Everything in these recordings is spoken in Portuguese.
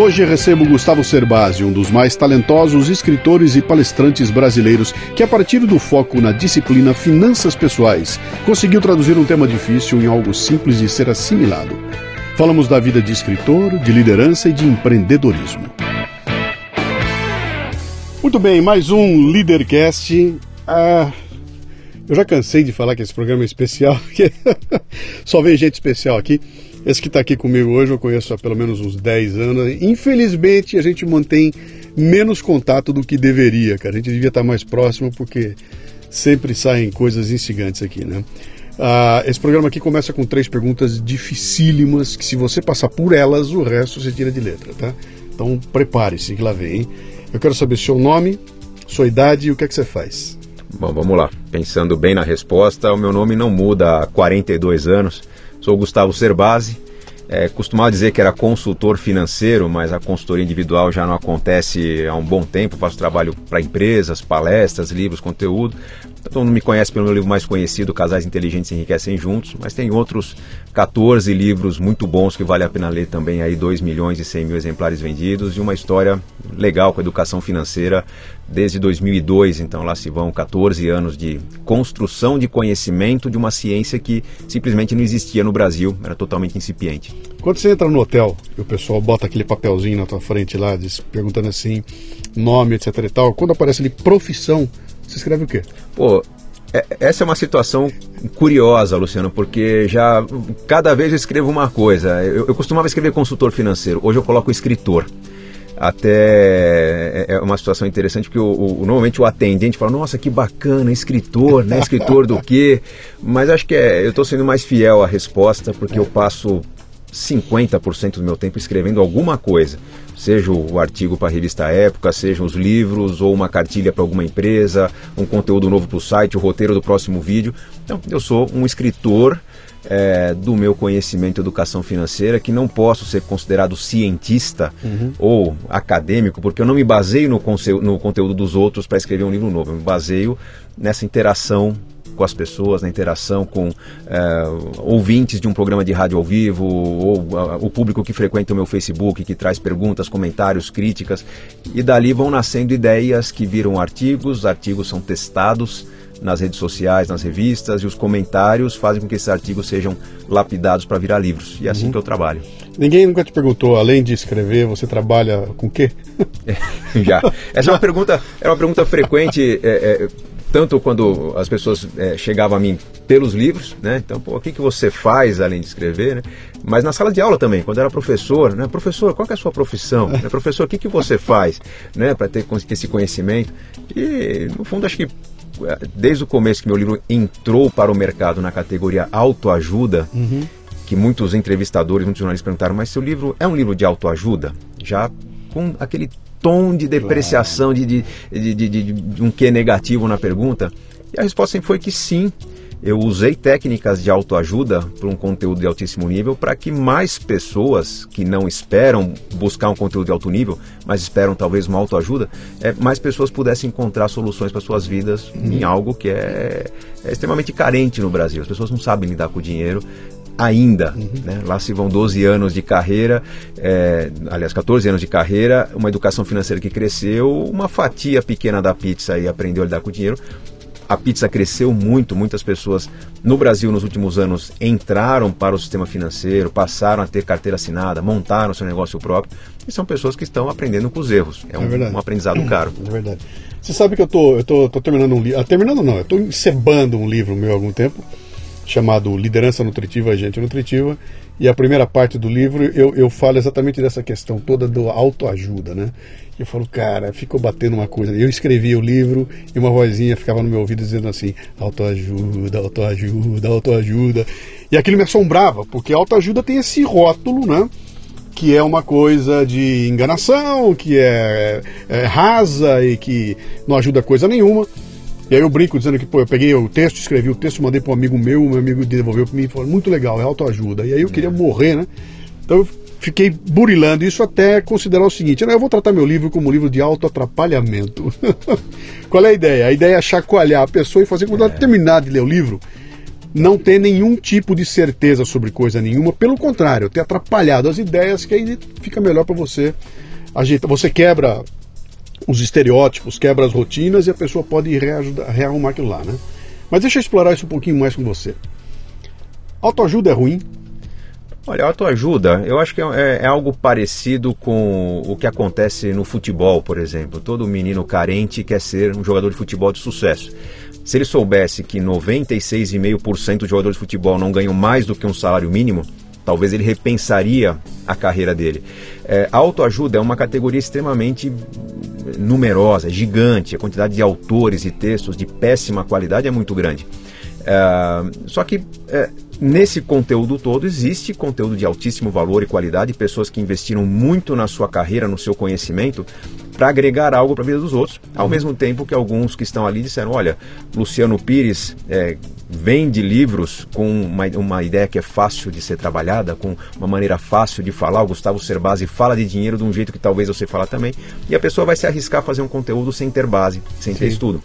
Hoje recebo Gustavo Cerbasi, um dos mais talentosos escritores e palestrantes brasileiros que, a partir do foco na disciplina Finanças Pessoais, conseguiu traduzir um tema difícil em algo simples de ser assimilado. Falamos da vida de escritor, de liderança e de empreendedorismo. Muito bem, mais um Leadercast. Ah, eu já cansei de falar que esse programa é especial, porque só vem gente especial aqui. Esse que está aqui comigo hoje eu conheço há pelo menos uns 10 anos. Infelizmente a gente mantém menos contato do que deveria, cara. A gente devia estar mais próximo porque sempre saem coisas instigantes aqui, né? Ah, esse programa aqui começa com três perguntas dificílimas que se você passar por elas, o resto você tira de letra, tá? Então prepare-se que lá vem, hein? Eu quero saber seu nome, sua idade e o que é que você faz. Bom, vamos lá. Pensando bem na resposta, o meu nome não muda há 42 anos. Sou Gustavo Cerbasi. É, costumava dizer que era consultor financeiro, mas a consultoria individual já não acontece há um bom tempo. Faço trabalho para empresas, palestras, livros, conteúdo. Todo mundo me conhece pelo meu livro mais conhecido, Casais Inteligentes Enriquecem Juntos, mas tem outros 14 livros muito bons que vale a pena ler também, aí 2 milhões e 100 mil exemplares vendidos e uma história legal com a educação financeira desde 2002, então lá se vão 14 anos de construção de conhecimento de uma ciência que simplesmente não existia no Brasil, era totalmente incipiente. Quando você entra no hotel e o pessoal bota aquele papelzinho na tua frente lá, diz, perguntando assim, nome, etc e tal, quando aparece ali profissão, você escreve o quê? Pô, essa é uma situação curiosa, Luciano, porque já cada vez eu escrevo uma coisa. Eu, eu costumava escrever consultor financeiro, hoje eu coloco escritor. Até é, é uma situação interessante porque o, o, normalmente o atendente fala nossa que bacana escritor né? Escritor do quê? Mas acho que é, eu estou sendo mais fiel à resposta porque eu passo 50% do meu tempo escrevendo alguma coisa seja o artigo para a revista Época, sejam os livros ou uma cartilha para alguma empresa, um conteúdo novo para o site, o roteiro do próximo vídeo. Então, eu sou um escritor é, do meu conhecimento educação financeira, que não posso ser considerado cientista uhum. ou acadêmico, porque eu não me baseio no, no conteúdo dos outros para escrever um livro novo, eu me baseio nessa interação com as pessoas, na interação com é, ouvintes de um programa de rádio ao vivo, ou a, o público que frequenta o meu Facebook, que traz perguntas, comentários, críticas, e dali vão nascendo ideias que viram artigos, artigos são testados nas redes sociais, nas revistas, e os comentários fazem com que esses artigos sejam lapidados para virar livros. E é assim uhum. que eu trabalho. Ninguém nunca te perguntou, além de escrever, você trabalha com o quê? Já. Essa é uma pergunta, era uma pergunta frequente. É, é, tanto quando as pessoas é, chegavam a mim pelos livros, né? Então, pô, o que, que você faz além de escrever, né? Mas na sala de aula também, quando era professor, né? Professor, qual é a sua profissão? né? Professor, o que, que você faz, né? Para ter esse conhecimento. E, no fundo, acho que é, desde o começo que meu livro entrou para o mercado na categoria autoajuda, uhum. que muitos entrevistadores, muitos jornalistas perguntaram, mas seu livro é um livro de autoajuda? Já com aquele tom de depreciação, de, de, de, de, um quê negativo na pergunta? E a resposta sempre foi que sim. Eu usei técnicas de autoajuda para um conteúdo de altíssimo nível para que mais pessoas que não esperam buscar um conteúdo de alto nível, mas esperam talvez uma autoajuda, é, mais pessoas pudessem encontrar soluções para suas vidas uhum. em algo que é, é extremamente carente no Brasil. As pessoas não sabem lidar com o dinheiro, ainda. Uhum. Né? Lá se vão 12 anos de carreira, é, aliás, 14 anos de carreira, uma educação financeira que cresceu, uma fatia pequena da pizza e aprendeu a lidar com o dinheiro. A pizza cresceu muito, muitas pessoas no Brasil nos últimos anos entraram para o sistema financeiro, passaram a ter carteira assinada, montaram seu negócio próprio. e são pessoas que estão aprendendo com os erros. É um, é um aprendizado caro. É verdade. Você sabe que eu tô, eu tô, tô terminando um livro. Ah, terminando não, eu tô encebando um livro meu há algum tempo, chamado Liderança Nutritiva, Agente Nutritiva. E a primeira parte do livro eu, eu falo exatamente dessa questão toda do autoajuda, né? Eu falo, cara, ficou batendo uma coisa. Eu escrevi o livro e uma vozinha ficava no meu ouvido dizendo assim: autoajuda, autoajuda, autoajuda. E aquilo me assombrava, porque autoajuda tem esse rótulo, né? que é uma coisa de enganação, que é, é, rasa e que não ajuda coisa nenhuma. E aí eu brinco dizendo que, pô, eu peguei o texto, escrevi o texto, mandei para um amigo meu, meu amigo devolveu para mim e falou, muito legal, é autoajuda. E aí eu queria morrer, né? Então eu fiquei burilando isso até considerar o seguinte, eu vou tratar meu livro como um livro de autoatrapalhamento. Qual é a ideia? A ideia é chacoalhar a pessoa e fazer com que ela terminar de ler o livro, não ter nenhum tipo de certeza sobre coisa nenhuma, pelo contrário, ter atrapalhado as ideias, que aí fica melhor para você ajeitar. Você quebra os estereótipos, quebra as rotinas e a pessoa pode rearrumar aquilo lá, né? Mas deixa eu explorar isso um pouquinho mais com você. Autoajuda é ruim? Olha, autoajuda, eu acho que é, é, algo parecido com o que acontece no futebol, por exemplo. Todo menino carente quer ser um jogador de futebol de sucesso. Se ele soubesse que 96,5% dos jogadores de futebol não ganham mais do que um salário mínimo, talvez ele repensaria a carreira dele. É, autoajuda é uma categoria extremamente numerosa, gigante. A quantidade de autores e textos de péssima qualidade é muito grande. É, só que é, nesse conteúdo todo existe conteúdo de altíssimo valor e qualidade, pessoas que investiram muito na sua carreira, no seu conhecimento, para agregar algo para a vida dos outros, ao uhum. mesmo tempo que alguns que estão ali disseram: olha, Luciano Pires é, vende livros com uma, uma ideia que é fácil de ser trabalhada, com uma maneira fácil de falar. O Gustavo Cerbasi fala de dinheiro de um jeito que talvez você fala também, e a pessoa vai se arriscar a fazer um conteúdo sem ter base, sem Sim. ter estudo.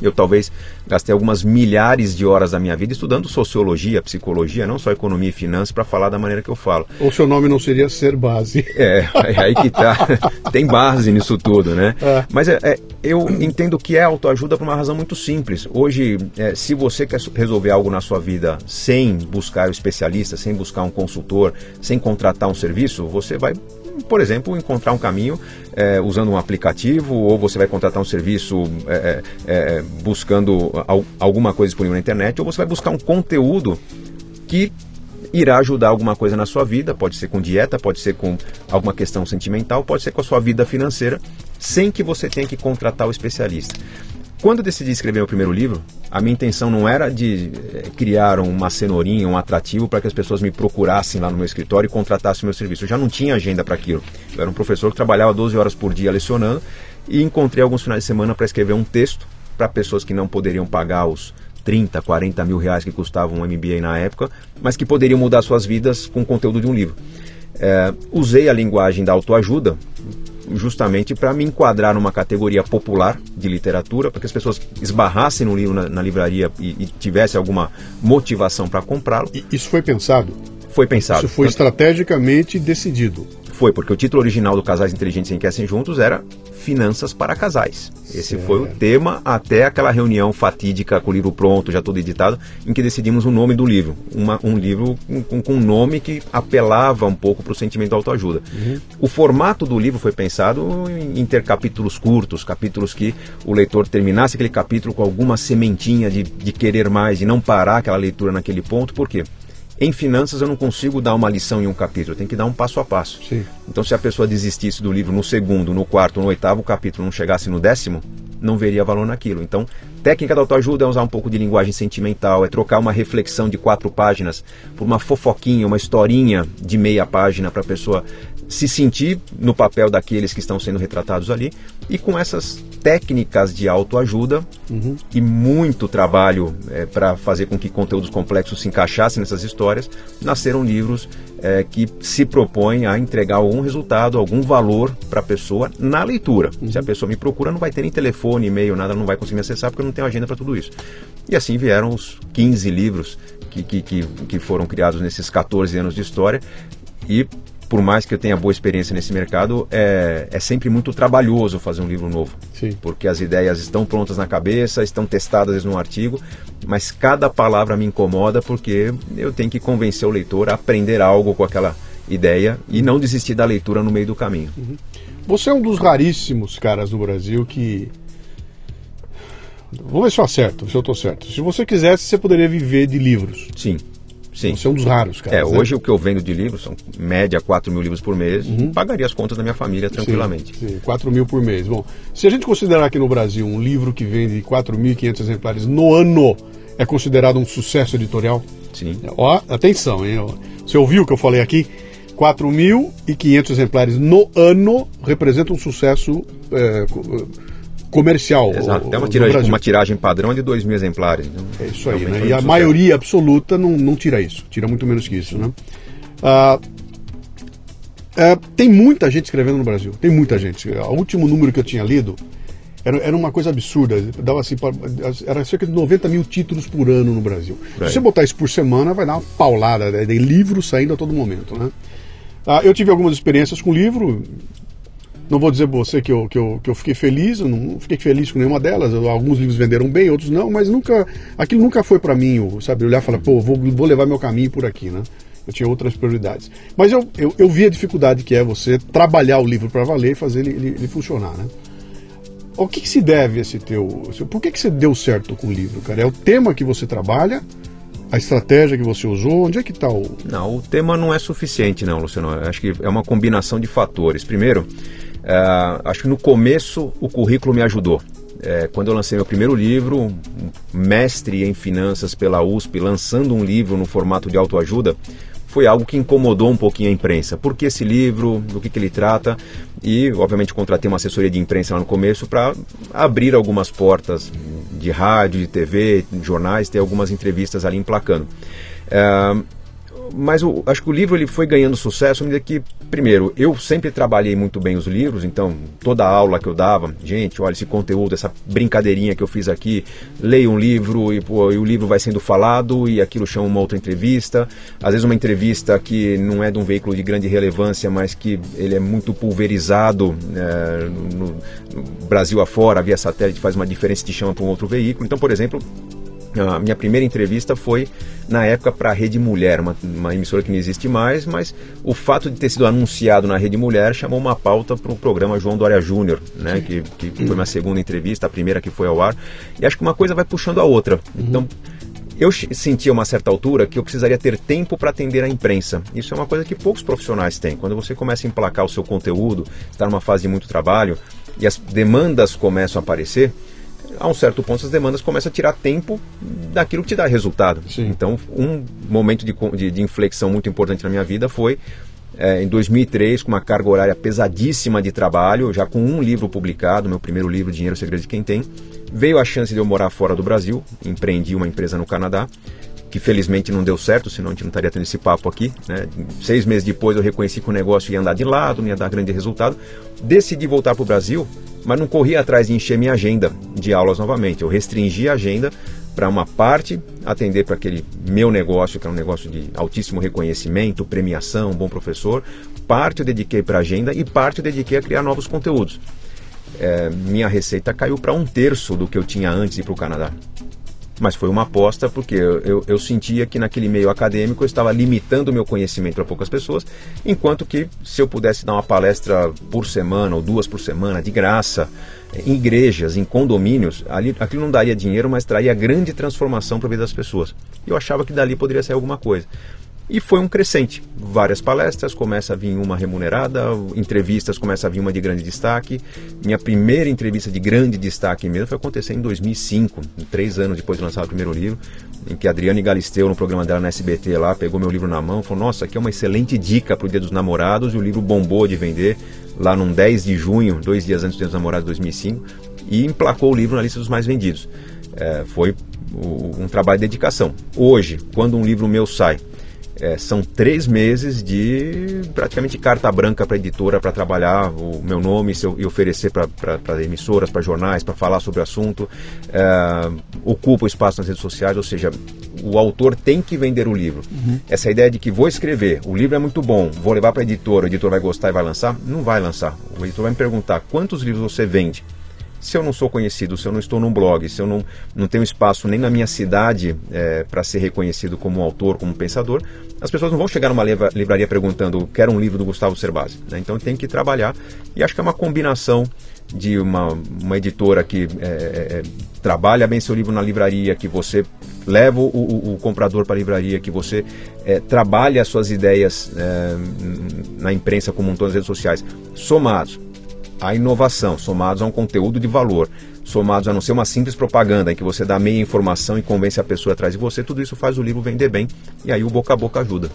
Eu talvez gastei algumas milhares de horas da minha vida estudando sociologia, psicologia, não só economia e finanças, para falar da maneira que eu falo. Ou seu nome não seria ser base. É, é aí que tá. Tem base nisso tudo, né? É. Mas é, é, eu entendo que é autoajuda por uma razão muito simples. Hoje, é, se você quer resolver algo na sua vida sem buscar o especialista, sem buscar um consultor, sem contratar um serviço, você vai por exemplo, encontrar um caminho é, usando um aplicativo, ou você vai contratar um serviço é, é, buscando alguma coisa disponível na internet, ou você vai buscar um conteúdo que irá ajudar alguma coisa na sua vida, pode ser com dieta, pode ser com alguma questão sentimental, pode ser com a sua vida financeira, sem que você tenha que contratar o especialista. Quando eu decidi escrever meu primeiro livro, a minha intenção não era de eh, criar uma cenourinha, um atrativo para que as pessoas me procurassem lá no meu escritório e contratassem o meu serviço. Eu já não tinha agenda para aquilo. Eu era um professor que trabalhava 12 horas por dia lecionando e encontrei alguns finais de semana para escrever um texto para pessoas que não poderiam pagar os 30, 40 mil reais que custava um MBA na época, mas que poderiam mudar suas vidas com o conteúdo de um livro. É, usei a linguagem da autoajuda justamente para me enquadrar numa categoria popular de literatura, para que as pessoas esbarrassem no livro na, na livraria e, e tivessem alguma motivação para comprá-lo. Isso foi pensado? Foi pensado. Isso foi estrategicamente decidido. Foi, porque o título original do Casais Inteligentes Enriquecem Juntos era Finanças para Casais. Esse certo. foi o tema até aquela reunião fatídica com o livro pronto, já todo editado, em que decidimos o nome do livro. Uma, um livro com, com, um nome que apelava um pouco para o sentimento de autoajuda. Uhum. O formato do livro foi pensado em, em ter capítulos curtos, capítulos que o leitor terminasse aquele capítulo com alguma sementinha de, de querer mais, de não parar aquela leitura naquele ponto. Por quê? Em finanças eu não consigo dar uma lição em um capítulo, eu tenho que dar um passo a passo. Sim. Então se a pessoa desistisse do livro no segundo, no quarto, no oitavo capítulo, não chegasse no décimo, não veria valor naquilo. Então, técnica da autoajuda é usar um pouco de linguagem sentimental, é trocar uma reflexão de quatro páginas por uma fofoquinha, uma historinha de meia página para a pessoa se sentir no papel daqueles que estão sendo retratados ali e com essas técnicas de autoajuda uhum. e muito trabalho é, para fazer com que conteúdos complexos se encaixassem nessas histórias, nasceram livros é, que se propõem a entregar algum resultado, algum valor para a pessoa na leitura. Uhum. Se a pessoa me procura, não vai ter nem telefone, e-mail, nada, não vai conseguir me acessar porque eu não tenho agenda para tudo isso. E assim vieram os 15 livros que, que, que, que foram criados nesses 14 anos de história e por mais que eu tenha boa experiência nesse mercado, é, é sempre muito trabalhoso fazer um livro novo. Sim. Porque as ideias estão prontas na cabeça, estão testadas no artigo, mas cada palavra me incomoda porque eu tenho que convencer o leitor a aprender algo com aquela ideia e não desistir da leitura no meio do caminho. Uhum. Você é um dos raríssimos caras no Brasil que. Vamos ver se eu acerto, se eu estou certo. Se você quisesse, você poderia viver de livros. Sim. Sim. Você é um dos raros, cara. É, né? hoje o que eu vendo de livros são média 4 mil livros por mês. Uhum. Pagaria as contas da minha família tranquilamente. Sim, sim, 4 mil por mês. Bom, se a gente considerar aqui no Brasil um livro que vende 4.500 exemplares no ano, é considerado um sucesso editorial? Sim. Ó, atenção, hein? Você ouviu o que eu falei aqui? 4.500 exemplares no ano representa um sucesso é, comercial. Exato. Até uma tiragem, uma tiragem padrão de 2 mil exemplares. Então, é isso aí, né? E a maioria absoluta não, não tira isso. Tira muito menos que isso, né? Ah, é, tem muita gente escrevendo no Brasil. Tem muita gente. O último número que eu tinha lido era, era uma coisa absurda. Dava assim, era cerca de 90 mil títulos por ano no Brasil. Se você botar isso por semana, vai dar uma paulada né? de livros saindo a todo momento, né? Ah, eu tive algumas experiências com livro, não vou dizer para você que eu, que, eu, que eu fiquei feliz, eu não fiquei feliz com nenhuma delas. Alguns livros venderam bem, outros não, mas nunca, aquilo nunca foi para mim, sabe? Olhar e falar, pô, vou, vou levar meu caminho por aqui, né? Eu tinha outras prioridades. Mas eu, eu, eu vi a dificuldade que é você trabalhar o livro para valer e fazer ele, ele, ele, funcionar, né? O que, que, se deve esse teu. Por que, que você deu certo com o livro, cara? É o tema que você trabalha? a estratégia que você usou? Onde é que está o. Não, o tema não é suficiente, não, Luciano. Acho que é uma combinação de fatores. Primeiro, Uh, acho que no começo o currículo me ajudou. É, quando eu lancei meu primeiro livro, mestre em finanças pela USP, lançando um livro no formato de autoajuda, foi algo que incomodou um pouquinho a imprensa. Por que esse livro? Do que, que ele trata? E, obviamente, contratei uma assessoria de imprensa lá no começo para abrir algumas portas de rádio, de TV, de jornais, ter algumas entrevistas ali emplacando. Uh, mas acho que o livro ele foi ganhando sucesso à medida que, primeiro, eu sempre trabalhei muito bem os livros, então toda aula que eu dava, gente, olha esse conteúdo, essa brincadeirinha que eu fiz aqui, leia um livro e, pô, e o livro vai sendo falado e aquilo chama uma outra entrevista. Às vezes uma entrevista que não é de um veículo de grande relevância, mas que ele é muito pulverizado é, no, no Brasil afora, via satélite faz uma diferença e te chama para um outro veículo. Então, por exemplo, a minha primeira entrevista foi na época para a Rede Mulher, uma, uma, emissora que não existe mais, mas o fato de ter sido anunciado na Rede Mulher chamou uma pauta para o programa João Dória Júnior, né, que, que foi uma segunda entrevista, a primeira que foi ao ar. E acho que uma coisa vai puxando a outra. Então, eu sentia uma certa altura que eu precisaria ter tempo para atender a imprensa. Isso é uma coisa que poucos profissionais têm. Quando você começa a emplacar o seu conteúdo, está numa fase de muito trabalho e as demandas começam a aparecer, a um certo ponto as demandas começam a tirar tempo daquilo que te dá resultado. Sim. Então, um momento de, de, de, inflexão muito importante na minha vida foi é, em 2003, com uma carga horária pesadíssima de trabalho, já com um livro publicado, meu primeiro livro, Dinheiro Segredo de Quem Tem, veio a chance de eu morar fora do Brasil, empreendi uma empresa no Canadá, que felizmente não deu certo, senão a gente não estaria tendo esse papo aqui. Né? Seis meses depois eu reconheci que o negócio ia andar de lado, não ia dar grande resultado. Decidi voltar para o Brasil, mas não corri atrás de encher minha agenda de aulas novamente. Eu restringi a agenda para uma parte atender para aquele meu negócio, que é um negócio de altíssimo reconhecimento, premiação, bom professor. Parte eu dediquei para a agenda e parte eu dediquei a criar novos conteúdos. É, minha receita caiu para um terço do que eu tinha antes de ir para o Canadá mas foi uma aposta porque eu, eu, eu, sentia que naquele meio acadêmico eu estava limitando o meu conhecimento para poucas pessoas, enquanto que se eu pudesse dar uma palestra por semana ou duas por semana, de graça, em igrejas, em condomínios, ali, aquilo não daria dinheiro, mas traria grande transformação para a vida das pessoas. E eu achava que dali poderia sair alguma coisa. E foi um crescente. Várias palestras, começa a vir uma remunerada, entrevistas, começa a vir uma de grande destaque. Minha primeira entrevista de grande destaque mesmo foi acontecer em 2005, três anos depois de lançar o primeiro livro, em que a Adriane Galisteu, no programa dela na SBT lá, pegou meu livro na mão e falou: Nossa, aqui é uma excelente dica para o Dia dos Namorados. E o livro bombou de vender lá num 10 de junho, dois dias antes do Dia dos Namorados de 2005, e emplacou o livro na lista dos mais vendidos. É, foi um trabalho de dedicação. Hoje, quando um livro meu sai é, são três meses de praticamente carta branca para a editora para trabalhar o meu nome e oferecer para emissoras, para jornais, para falar sobre o assunto. É, ocupa o espaço nas redes sociais, ou seja, o autor tem que vender o livro. Uhum. Essa ideia de que vou escrever, o livro é muito bom, vou levar para a editora, o editor vai gostar e vai lançar, não vai lançar. O editor vai me perguntar quantos livros você vende. Se eu não sou conhecido, se eu não estou num blog, se eu não, não tenho espaço nem na minha cidade é, para ser reconhecido como autor, como pensador, as pessoas não vão chegar numa livraria perguntando quero um livro do Gustavo Cerbasi. Né? Então tem que trabalhar e acho que é uma combinação de uma, uma editora que é, é, é trabalha bem seu livro na livraria, que você leva o, o, o comprador para a livraria, que você é, trabalha as suas ideias é, na imprensa como um todo, nas redes sociais, somados à inovação, somados a um conteúdo de valor, somados a não ser uma simples propaganda em que você dá meia informação e convence a pessoa atrás de você, tudo isso faz o livro vender bem e aí o boca a boca ajuda.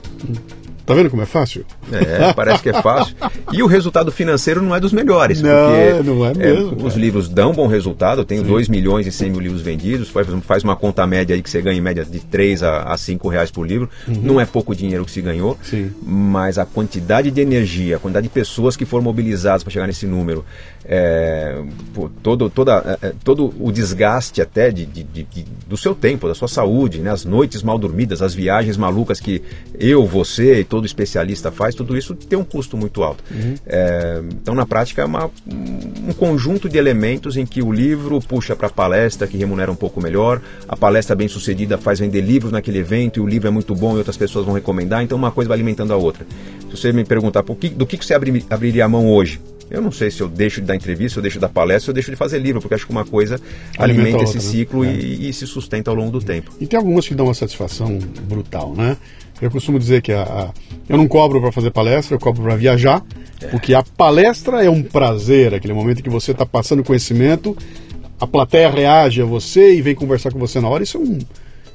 Tá vendo como é fácil? É, parece que é fácil. E o resultado financeiro não é dos melhores. Não, porque, não é mesmo. É, os livros dão bom resultado. Eu tenho 2 milhões e 100 mil livros vendidos. Faz, faz uma conta média aí que você ganha em média de 3 a 5 reais por livro. Uhum. Não é pouco dinheiro que se ganhou. Sim. Mas a quantidade de energia, a quantidade de pessoas que foram mobilizadas para chegar nesse número, é, pô, todo, toda, é, é, todo o desgaste até de, de, de, do seu tempo, da sua saúde, né? as noites mal dormidas, as viagens malucas que eu, você e todo especialista faz, tudo isso tem um custo muito alto. Uhum. É, então, na prática, é uma, um conjunto de elementos em que o livro puxa para a palestra, que remunera um pouco melhor, a palestra bem sucedida faz vender livros naquele evento e o livro é muito bom e outras pessoas vão recomendar, então uma coisa vai alimentando a outra. Se você me perguntar que, do que, você abri, abriria a mão hoje, eu não sei se eu deixo de dar entrevista, se eu deixo de dar palestra, se eu deixo de fazer livro, porque acho que uma coisa alimenta, alimenta esse outra, né? ciclo né? e, e, se sustenta ao longo do tempo. E tem algumas que dão uma satisfação brutal, né? Eu costumo dizer que a, a eu não cobro para fazer palestra, eu cobro para viajar, é. porque a palestra é um prazer, aquele momento que você está passando conhecimento, a plateia reage a você e vem conversar com você na hora. Isso, é um,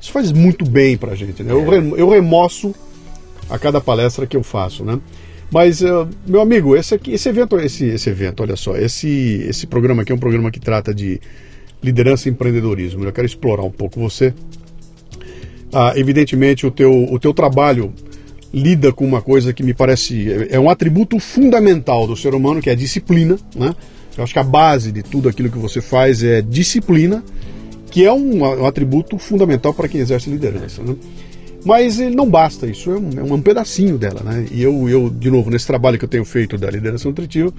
isso faz muito bem para a gente. Né? É. Eu, eu remoço a cada palestra que eu faço, né? Mas, uh, meu amigo, esse, aqui, esse evento, esse, esse evento, olha só, esse, esse programa aqui é um programa que trata de liderança e empreendedorismo. Eu quero explorar um pouco você. Ah, evidentemente, o teu, o teu trabalho lida com uma coisa que me parece é, é um atributo fundamental do ser humano, que é a disciplina. Né? Eu acho que a base de tudo aquilo que você faz é disciplina, que é um, um atributo fundamental para quem exerce liderança. Né? Mas não basta, isso é um, é um pedacinho dela, né? E eu, eu, de novo, nesse trabalho que eu tenho feito da liderança nutritiva,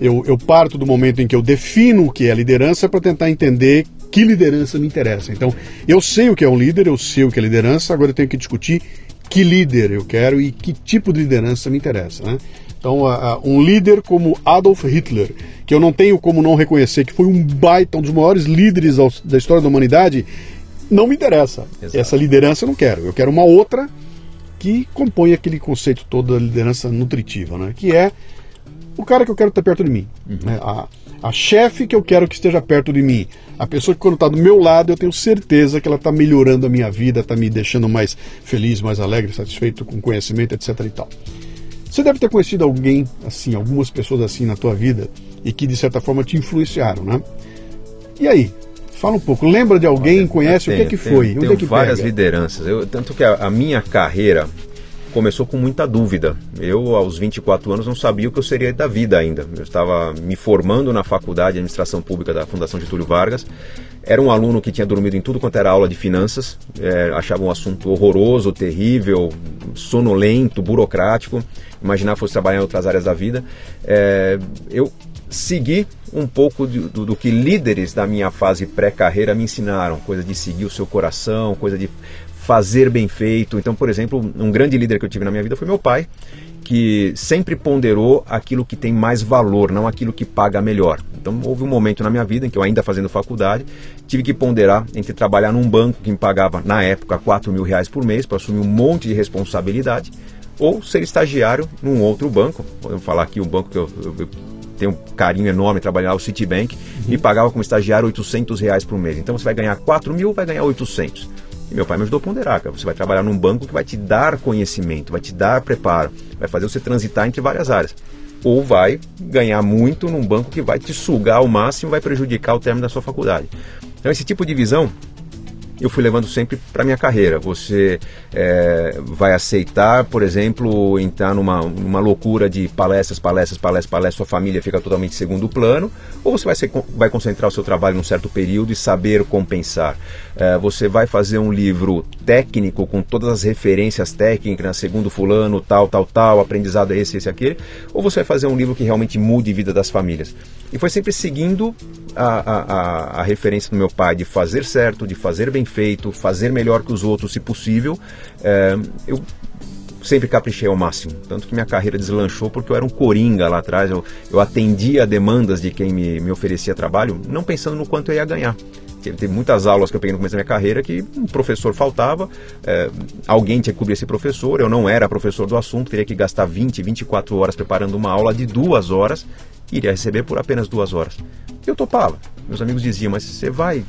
eu, eu parto do momento em que eu defino o que é liderança para tentar entender que liderança me interessa. Então, eu sei o que é um líder, eu sei o que é liderança, agora eu tenho que discutir que líder eu quero e que tipo de liderança me interessa, né? Então, um líder como Adolf Hitler, que eu não tenho como não reconhecer que foi um baita, um dos maiores líderes da história da humanidade, não me interessa. Exato. Essa liderança eu não quero. Eu quero uma outra que compõe aquele conceito todo da liderança nutritiva, né? que é o cara que eu quero estar perto de mim. Uhum. Né? A, a chefe que eu quero que esteja perto de mim. A pessoa que quando está do meu lado eu tenho certeza que ela está melhorando a minha vida, está me deixando mais feliz, mais alegre, satisfeito com conhecimento, etc. e tal. Você deve ter conhecido alguém assim, algumas pessoas assim na tua vida e que de certa forma te influenciaram, né? E aí, Fala um pouco. Lembra de alguém? Olha, conhece? Tenho, o que é que foi? Tenho, tenho é que várias pega? lideranças. Eu, tanto que a, a, minha carreira começou com muita dúvida. Eu, aos 24 anos, não sabia o que eu seria da vida ainda. Eu estava me formando na faculdade de administração pública da Fundação Getúlio Vargas. Era um aluno que tinha dormido em tudo quanto era aula de finanças. É, achava um assunto horroroso, terrível, sonolento, burocrático. Imaginar fosse trabalhar em outras áreas da vida. É, eu seguir um pouco do, do, do, que líderes da minha fase pré-carreira me ensinaram, coisa de seguir o seu coração, coisa de fazer bem feito. Então, por exemplo, um grande líder que eu tive na minha vida foi meu pai, que sempre ponderou aquilo que tem mais valor, não aquilo que paga melhor. Então, houve um momento na minha vida em que eu ainda fazendo faculdade, tive que ponderar entre trabalhar num banco que me pagava, na época, 4 mil reais por mês para assumir um monte de responsabilidade, ou ser estagiário num outro banco. Podemos falar aqui um banco que eu, eu tem um carinho enorme trabalhar o Citibank, uhum. me pagava como estagiário 800 reais por mês. Então você vai ganhar 4 mil, vai ganhar 800. E meu pai me ajudou a ponderar, cara. Você vai trabalhar num banco que vai te dar conhecimento, vai te dar preparo, vai fazer você transitar entre várias áreas. Ou vai ganhar muito num banco que vai te sugar ao máximo, vai prejudicar o término da sua faculdade. Então esse tipo de visão eu fui levando sempre para minha carreira. Você é, vai aceitar, por exemplo, entrar numa, numa loucura de palestras, palestras, palestras, palestras, sua família fica totalmente segundo plano, ou você vai, ser, vai concentrar o seu trabalho num certo período e saber compensar. É, você vai fazer um livro técnico com todas as referências técnicas, né, segundo fulano, tal, tal, tal, aprendizado é esse, esse, aquele, ou você vai fazer um livro que realmente mude a vida das famílias. E foi sempre seguindo a, a, a, a referência do meu pai de fazer certo, de fazer bem feito, fazer melhor que os outros, se possível. É, eu sempre caprichei ao máximo. Tanto que minha carreira deslanchou porque eu era um coringa lá atrás. Eu, eu atendia demandas de quem me, me oferecia trabalho, não pensando no quanto eu ia ganhar. Teve muitas aulas que eu peguei no começo da minha carreira que um professor faltava, é, alguém tinha que cobrir esse professor, eu não era professor do assunto, teria que gastar 20, 24 horas preparando uma aula de duas horas, iria receber por apenas duas horas. Eu topava. Meus amigos diziam, mas você vai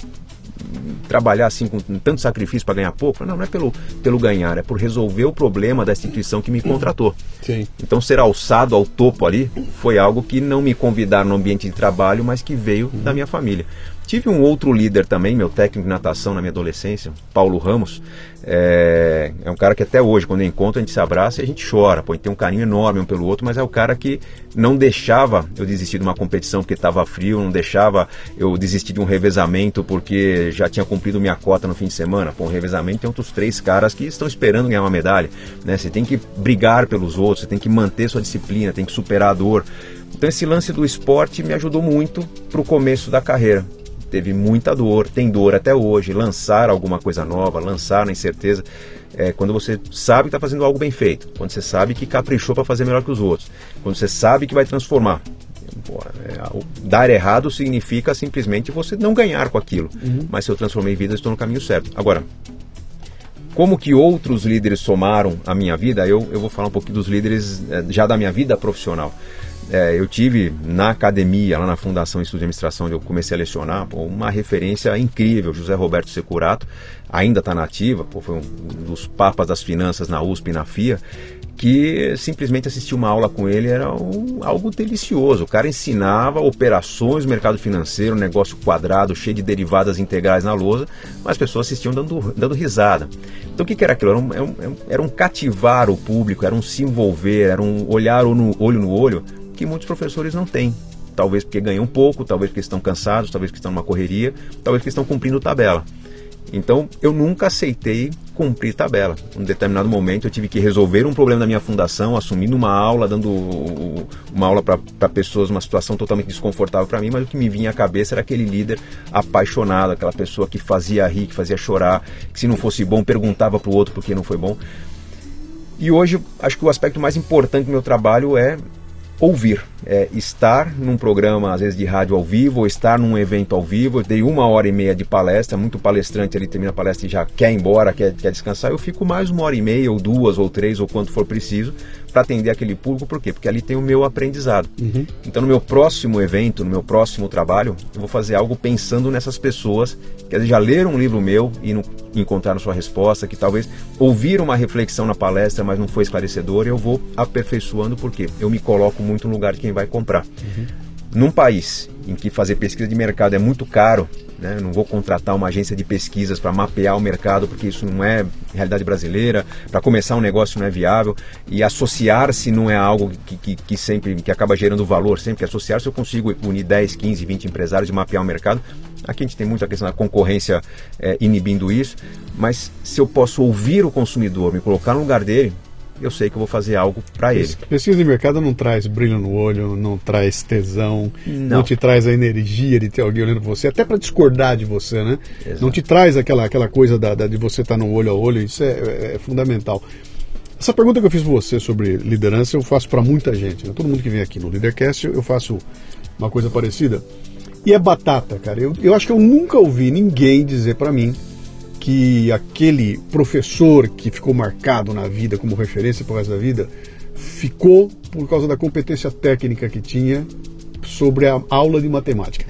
trabalhar assim com tanto sacrifício para ganhar pouco? Não, não é pelo, pelo ganhar, é por resolver o problema da instituição que me contratou. Sim. Então ser alçado ao topo ali foi algo que não me convidaram no ambiente de trabalho, mas que veio uhum. da minha família. Tive um outro líder também, meu técnico de natação na minha adolescência, Paulo Ramos. É, é, um cara que até hoje, quando eu encontro, a gente se abraça e a gente chora. Pô, tem um carinho enorme um pelo outro, mas é o cara que não deixava eu desistir de uma competição porque estava frio, não deixava eu desistir de um revezamento porque já tinha cumprido minha cota no fim de semana. Pô, um revezamento tem outros três caras que estão esperando ganhar uma medalha. Né? Você tem que brigar pelos outros, você tem que manter sua disciplina, tem que superar a dor. Então esse lance do esporte me ajudou muito para o começo da carreira teve muita dor, tem dor até hoje. Lançar alguma coisa nova, lançar na incerteza, é quando você sabe que está fazendo algo bem feito, quando você sabe que caprichou para fazer melhor que os outros, quando você sabe que vai transformar. Pô, é, dar errado significa simplesmente você não ganhar com aquilo. Uhum. Mas se eu transformei vida, estou no caminho certo. Agora, como que outros líderes somaram a minha vida, eu, eu vou falar um pouquinho dos líderes é, já da minha vida profissional. É, eu tive na academia, lá na Fundação Estudo de Administração, onde eu comecei a lecionar, pô, uma referência incrível, José Roberto Securato, ainda está nativa, pô, foi um dos papas das finanças na USP e na FIA, que simplesmente assistir uma aula com ele era um, algo delicioso. O cara ensinava operações do mercado financeiro, um negócio quadrado, cheio de derivadas integrais na lousa, mas as pessoas assistiam dando, dando risada. Então o que, que era aquilo? Era um, era, um, era um cativar o público, era um se envolver, era um olhar no, olho no olho que muitos professores não têm. Talvez porque ganham pouco, talvez porque estão cansados, talvez porque estão numa correria, talvez porque estão cumprindo tabela. Então eu nunca aceitei cumprir tabela. Em um determinado momento eu tive que resolver um problema da minha fundação, assumindo uma aula, dando uma aula para pessoas, uma situação totalmente desconfortável para mim, mas o que me vinha à cabeça era aquele líder apaixonado, aquela pessoa que fazia rir, que fazia chorar, que se não fosse bom perguntava para o outro por que não foi bom. E hoje acho que o aspecto mais importante do meu trabalho é ouvir, é, estar num programa, às vezes de rádio ao vivo, ou estar num evento ao vivo. Eu dei uma hora e meia de palestra, muito palestrante ali termina a palestra e já quer ir embora, quer, quer descansar. Eu fico mais uma hora e meia, ou duas, ou três, ou quanto for preciso, para atender aquele público, por quê? Porque ali tem o meu aprendizado. Uhum. Então, no meu próximo evento, no meu próximo trabalho, eu vou fazer algo pensando nessas pessoas que já leram um livro meu e não encontraram sua resposta, que talvez ouviram uma reflexão na palestra, mas não foi esclarecedor, e eu vou aperfeiçoando, porque eu me coloco muito no lugar de quem vai comprar. Uhum. Num país em que fazer pesquisa de mercado é muito caro, né? não vou contratar uma agência de pesquisas para mapear o mercado, porque isso não é realidade brasileira. Para começar um negócio não é viável. E associar-se não é algo que, que, que, sempre que acaba gerando valor. Sempre que associar-se eu consigo unir 10, 15, 20 empresários e mapear o mercado. Aqui a gente tem muito a questão da concorrência é, inibindo isso. Mas se eu posso ouvir o consumidor, me colocar no lugar dele, eu sei que eu vou fazer algo para ele. Pesquisa de mercado não traz brilho no olho, não traz tesão, não, não te traz a energia de ter alguém olhando você, até para discordar de você, né? Exato. Não te traz aquela, aquela coisa da, da de você estar tá no olho a olho, isso é, é, é, fundamental. Essa pergunta que eu fiz para você sobre liderança eu faço para muita gente, né? todo mundo que vem aqui no Leadercast eu faço uma coisa parecida. E é batata, cara. Eu, eu acho que eu nunca ouvi ninguém dizer para mim que aquele professor que ficou marcado na vida como referência para o resto da vida ficou por causa da competência técnica que tinha sobre a aula de matemática.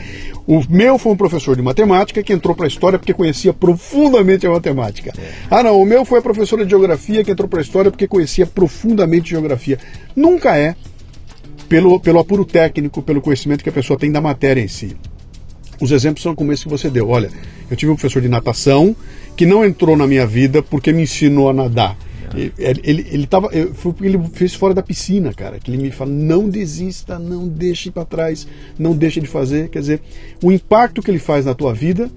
O meu foi um professor de matemática que entrou para a história porque conhecia profundamente a matemática. Ah, não, o meu foi a professora de geografia que entrou para a história porque conhecia profundamente geografia. Nunca é pelo, pelo apuro técnico, pelo conhecimento que a pessoa tem da matéria em si. Os exemplos são como esse que você deu. Olha, eu tive um professor de natação que não entrou na minha vida porque me ensinou a nadar. Ele, ele, ele tava, foi porque ele fez fora da piscina, cara. Que ele me fala: não desista, não deixe para trás, não deixe de fazer. Quer dizer, o impacto que ele faz na tua vida,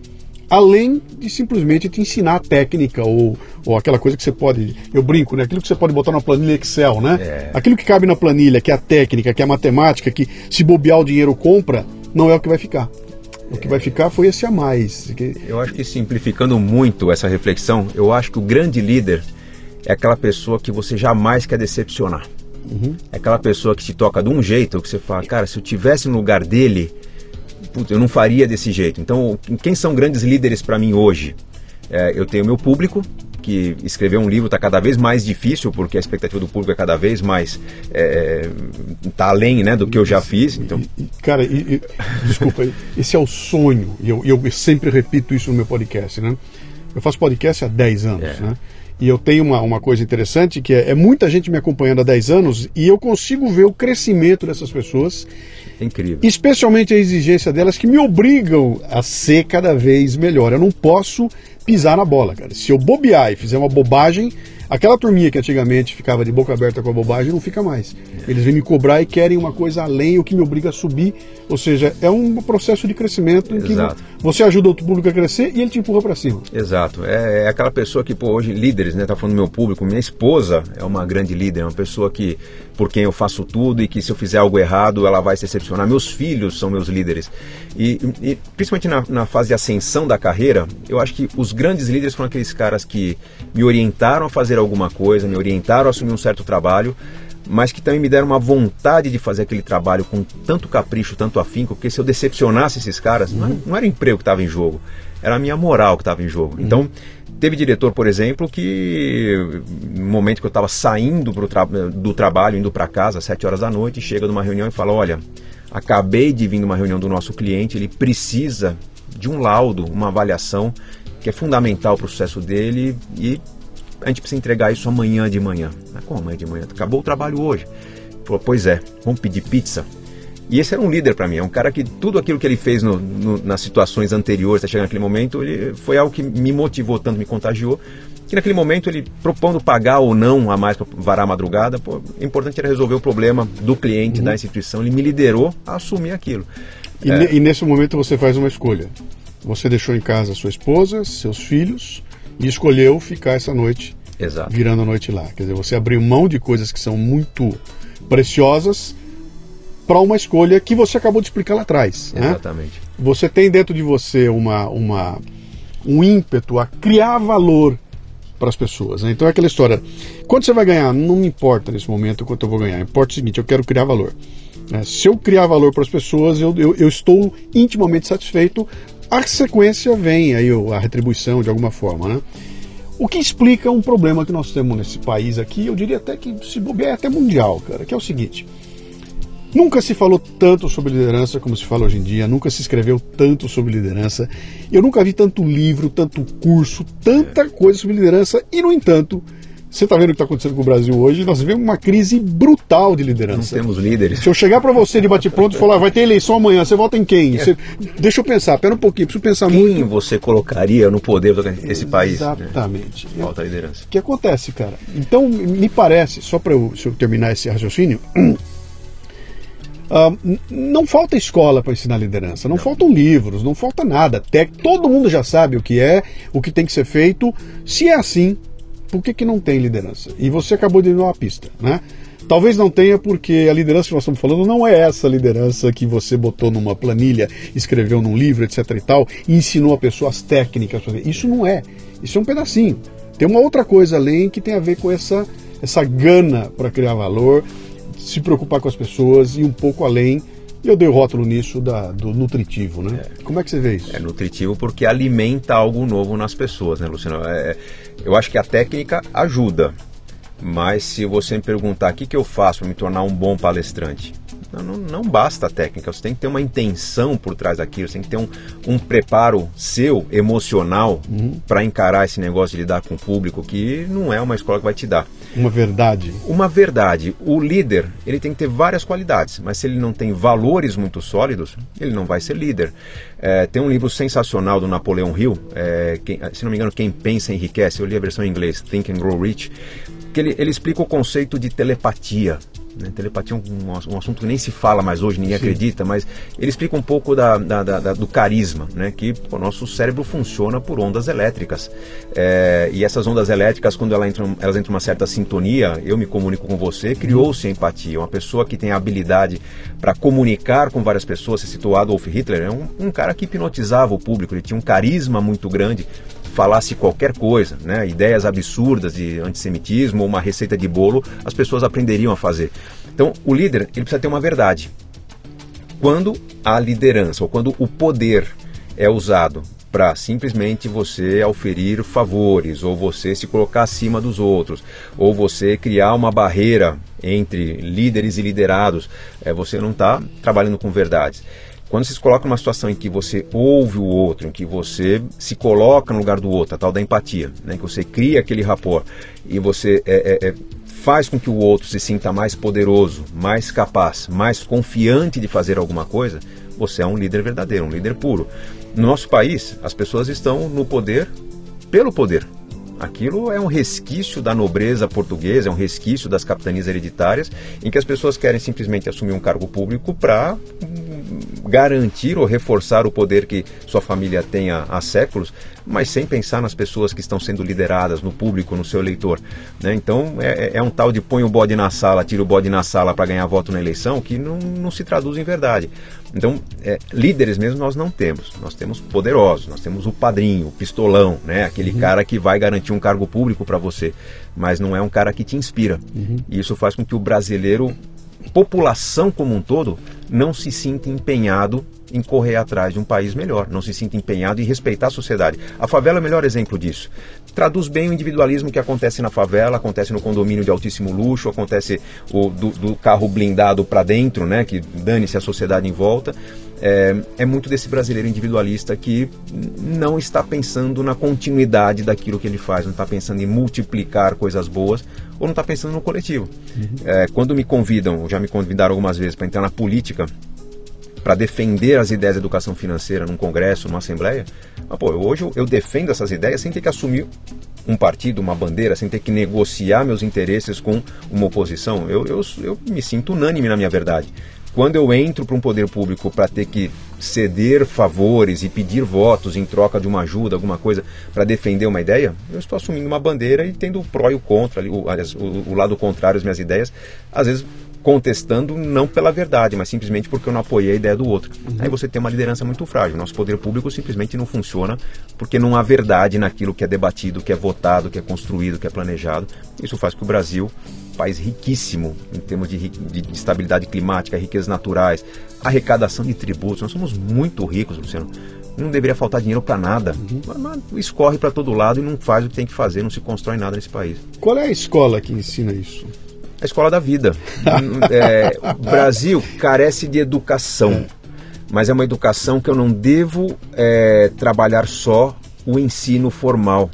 além de simplesmente te ensinar a técnica ou, ou aquela coisa que você pode. Eu brinco, né? Aquilo que você pode botar na planilha Excel, né? É. Aquilo que cabe na planilha, que é a técnica, que é a matemática, que se bobear o dinheiro compra, não é o que vai ficar. O que vai ficar foi esse a mais. Eu acho que simplificando muito essa reflexão, eu acho que o grande líder é aquela pessoa que você jamais quer decepcionar. Uhum. É aquela pessoa que te toca de um jeito que você fala, cara, se eu tivesse no lugar dele, eu não faria desse jeito. Então, quem são grandes líderes para mim hoje? É, eu tenho meu público, que escrever um livro está cada vez mais difícil porque a expectativa do público é cada vez mais é, tá além né, do que eu já fiz. Então, e, cara, e, e, desculpa, esse é o sonho e eu, eu sempre repito isso no meu podcast, né? Eu faço podcast há 10 anos, é. né? E eu tenho uma, uma coisa interessante que é, é, muita gente me acompanhando há 10 anos e eu consigo ver o crescimento dessas pessoas. É incrível. Especialmente a exigência delas que me obrigam a ser cada vez melhor. Eu não posso pisar na bola, cara. Se eu bobear e fizer uma bobagem, Aquela turminha que antigamente ficava de boca aberta com a bobagem não fica mais. Eles vêm me cobrar e querem uma coisa além, o que me obriga a subir. Ou seja, é um processo de crescimento em que Exato. você ajuda outro público a crescer e ele te empurra para cima. Exato. É, é, aquela pessoa que, pô, hoje, líderes, né? Tá falando do meu público. Minha esposa é uma grande líder, é uma pessoa que por quem eu faço tudo e que se eu fizer algo errado ela vai se decepcionar. Meus filhos são meus líderes. E, e principalmente na, na, fase de ascensão da carreira, eu acho que os grandes líderes foram aqueles caras que me orientaram a fazer alguma coisa, me orientaram a assumir um certo trabalho, mas que também me deram uma vontade de fazer aquele trabalho com tanto capricho, tanto afinco, porque se eu decepcionasse esses caras, uhum. não, era, não era o emprego que estava em jogo, era a minha moral que estava em jogo. Uhum. Então, teve diretor, por exemplo, que no momento que eu estava saindo tra do trabalho, indo para casa às 7 horas da noite, chega numa reunião e fala: Olha, acabei de vir numa reunião do nosso cliente, ele precisa de um laudo, uma avaliação que é fundamental para o sucesso dele e a gente precisa entregar isso amanhã de manhã. Mas como amanhã de manhã? Acabou o trabalho hoje. Falou, pois é, vamos pedir pizza. E esse era um líder para mim, é um cara que tudo aquilo que ele fez no, no, nas situações anteriores, até chegar naquele momento, ele foi algo que me motivou tanto, me contagiou, que naquele momento ele propondo pagar ou não a mais para varar a madrugada, pô, o importante era resolver o problema do cliente, uhum. da instituição, ele me liderou a assumir aquilo. E, é... e nesse momento você faz uma escolha. Você deixou em casa sua esposa, seus filhos e escolheu ficar essa noite Exato. virando a noite lá. Quer dizer, você abriu mão de coisas que são muito preciosas para uma escolha que você acabou de explicar lá atrás. Né? Exatamente. Né? Você tem dentro de você uma, uma, um ímpeto a criar valor para as pessoas. Né? Então é aquela história: quanto você vai ganhar? Não me importa nesse momento quanto eu vou ganhar. Importa o seguinte: eu quero criar valor. Né? Se eu criar valor para as pessoas, eu, eu, eu estou intimamente satisfeito. A sequência vem aí a retribuição de alguma forma, né? O que explica um problema que nós temos nesse país aqui, eu diria até que se bobear é até mundial, cara, que é o seguinte: Nunca se falou tanto sobre liderança como se fala hoje em dia, nunca se escreveu tanto sobre liderança. Eu nunca vi tanto livro, tanto curso, tanta coisa sobre liderança e, no entanto, você está vendo o que está acontecendo com o Brasil hoje? Nós vivemos uma crise brutal de liderança. Não temos líderes. Se eu chegar para você de bate-pronto e falar, vai ter eleição amanhã, você vota em quem? Você... Deixa eu pensar, pera um pouquinho, preciso pensar quem muito. Quem você colocaria no poder desse país? Exatamente. Né? Falta liderança. O que acontece, cara? Então, me parece, só para eu, eu terminar esse raciocínio. Uh, não falta escola para ensinar liderança, não, não, faltam livros, não falta nada. Até todo mundo já sabe o que é, o que tem que ser feito. Se é assim, por que, que não tem liderança? E você acabou de dar uma pista, né? Talvez não tenha porque a liderança que nós estamos falando não é essa liderança que você botou numa planilha, escreveu num livro, etc e tal, e ensinou a pessoa as técnicas. Isso não é. Isso é um pedacinho. Tem uma outra coisa além que tem a ver com essa, essa gana para criar valor, se preocupar com as pessoas e um pouco além. E eu dei o rótulo nisso da, do nutritivo, né? É. Como é que você vê isso? É nutritivo porque alimenta algo novo nas pessoas, né, Luciano? É, eu acho que a técnica ajuda, mas se você me perguntar o que, que eu faço para me tornar um bom palestrante, Não, não, não, basta a técnica, você tem que ter uma intenção por trás daquilo, você tem que ter um, um preparo seu, emocional, uhum. para encarar esse negócio de lidar com o público, que não é uma escola que vai te dar. Uma verdade. Uma verdade. O líder, ele tem que ter várias qualidades, mas se ele não tem valores muito sólidos, ele não vai ser líder. É, tem um livro sensacional do Napoleão Hill, é, quem, se não me engano, Quem Pensa Enriquece, eu li a versão em inglês, Think and Grow Rich, que ele, ele explica o conceito de telepatia. Né? Telepatia é um, um, assunto que nem se fala mais hoje, ninguém Sim. acredita, mas ele explica um pouco da, da, da, do carisma, né? que o nosso cérebro funciona por ondas elétricas. É, e essas ondas elétricas, quando elas entram, elas entram uma certa sintonia, eu me comunico com você, criou-se empatia. Uma pessoa que tem a habilidade para comunicar com várias pessoas, se citou Adolf Hitler, é um, um cara que hipnotizava o público, ele tinha um carisma muito grande falasse qualquer coisa, né, ideias absurdas de antissemitismo ou uma receita de bolo, as pessoas aprenderiam a fazer. Então, o líder ele precisa ter uma verdade. Quando a liderança ou quando o poder é usado para simplesmente você auferir favores, ou você se colocar acima dos outros, ou você criar uma barreira entre líderes e liderados, é, você não está trabalhando com verdades. Quando você se coloca numa situação em que você ouve o outro, em que você se coloca no lugar do outro, a tal da empatia, né? que você cria aquele rapport e você é, é, é, faz com que o outro se sinta mais poderoso, mais capaz, mais confiante de fazer alguma coisa, você é um líder verdadeiro, um líder puro. No nosso país, as pessoas estão no poder pelo poder. Aquilo é um resquício da nobreza portuguesa, é um resquício das capitanias hereditárias, em que as pessoas querem simplesmente assumir um cargo público para garantir ou reforçar o poder que sua família tem há, há, séculos, mas sem pensar nas pessoas que estão sendo lideradas, no público, no seu eleitor. Né? Então é, é, é um tal de põe o bode na sala, tira o bode na sala para ganhar voto na eleição, que não, não se traduz em verdade. Então, é, líderes mesmo nós não temos. Nós temos poderosos, nós temos o padrinho, o pistolão, né? aquele uhum. cara que vai garantir um cargo público para você, mas não é um cara que te inspira. Uhum. E isso faz com que o brasileiro população como um todo não se sinta empenhado em correr atrás de um país melhor, não se sinta empenhado em respeitar a sociedade. A favela é o melhor exemplo disso. Traduz bem o individualismo que acontece na favela, acontece no condomínio de altíssimo luxo, acontece o, do, do carro blindado para dentro, né, que dane-se a sociedade em volta. É, é, muito desse brasileiro individualista que não está pensando na continuidade daquilo que ele faz, não está pensando em multiplicar coisas boas ou não está pensando no coletivo. Uhum. É, quando me convidam, já me convidaram algumas vezes para entrar na política, para defender as ideias de educação financeira num congresso, numa assembleia, mas, pô, hoje eu, eu defendo essas ideias sem ter que assumir um partido, uma bandeira, sem ter que negociar meus interesses com uma oposição. Eu, eu, eu me sinto unânime na minha verdade. Quando eu entro para um poder público para ter que ceder favores e pedir votos em troca de uma ajuda, alguma coisa, para defender uma ideia, eu estou assumindo uma bandeira e tendo o pró e o contra, o, o, o lado contrário às minhas ideias, às vezes contestando não pela verdade, mas simplesmente porque eu não apoiei a ideia do outro. Uhum. Aí você tem uma liderança muito frágil. Nosso poder público simplesmente não funciona porque não há verdade naquilo que é debatido, que é votado, que é construído, que é planejado. Isso faz com que o Brasil país riquíssimo em termos de, de, de estabilidade climática, riquezas naturais, arrecadação de tributos. Nós somos muito ricos, Luciano. Não deveria faltar dinheiro para nada. Uhum. Escorre para todo lado e não faz o que tem que fazer, não se constrói nada nesse país. Qual é a escola que ensina isso? A escola da vida. é, o Brasil carece de educação, mas é uma educação que eu não devo é, trabalhar só o ensino formal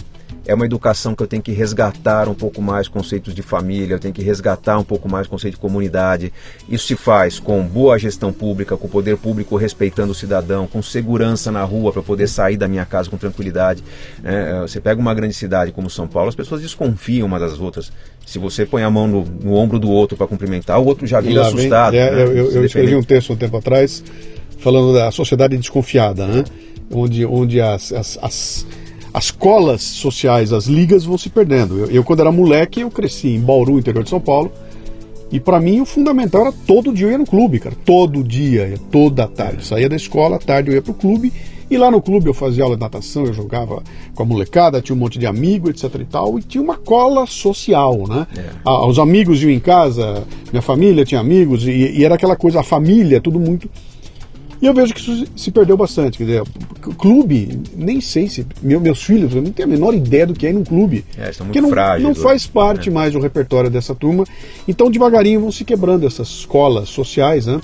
é uma educação que eu tenho que resgatar um pouco mais conceitos de família, eu tenho que resgatar um pouco mais conceito de comunidade. Isso se faz com boa gestão pública, com o poder público respeitando o cidadão, com segurança na rua para poder sair da minha casa com tranquilidade. É, você pega uma grande cidade como São Paulo, as pessoas desconfiam umas das outras. Se você põe a mão no, no ombro do outro para cumprimentar, o outro já vem assustado. É, né? eu, eu, eu escrevi um texto um tempo atrás falando da sociedade desconfiada, né? onde, onde as, as, as as colas sociais, as ligas vão se perdendo. Eu, eu, quando era moleque, eu cresci em Bauru, interior de São Paulo, e para mim o fundamental era todo dia eu ia no clube, cara. Todo dia, toda tarde. Saía da escola, à tarde eu ia pro clube, e lá no clube eu fazia aula de natação, eu jogava com a molecada, tinha um monte de amigo, etc e tal, e tinha uma cola social, né? É. Ah, os amigos iam em casa, minha família tinha amigos, e, e era aquela coisa, a família, tudo muito e eu vejo que isso se perdeu bastante. Quer dizer, clube, nem sei se. Meu, meus filhos, eu não tenho a menor ideia do que é ir num clube. É, estão muito que não, frágeis não hoje, faz parte né? mais do repertório dessa turma. Então, devagarinho vão se quebrando essas escolas sociais, né?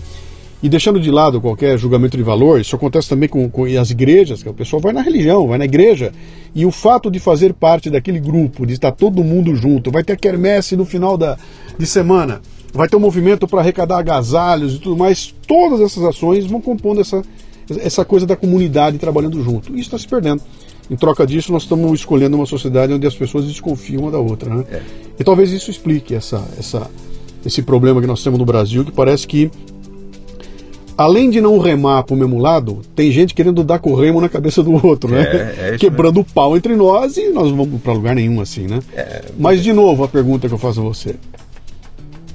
E deixando de lado qualquer julgamento de valor, isso acontece também com, com as igrejas, que o pessoal vai na religião, vai na igreja, e o fato de fazer parte daquele grupo, de estar todo mundo junto, vai ter a quermesse no final da, de semana, vai ter um movimento para arrecadar agasalhos e tudo mais, todas essas ações vão compondo essa, essa coisa da comunidade trabalhando junto. Isso está se perdendo. Em troca disso, nós estamos escolhendo uma sociedade onde as pessoas desconfiam uma da outra. Né? É. E talvez isso explique essa, essa, esse problema que nós temos no Brasil, que parece que, além de não remar para o mesmo lado, tem gente querendo dar com o remo na cabeça do outro, né? É, é Quebrando o pau entre nós e nós não vamos para lugar nenhum assim, né? É, Mas, de novo, a pergunta que eu faço a você: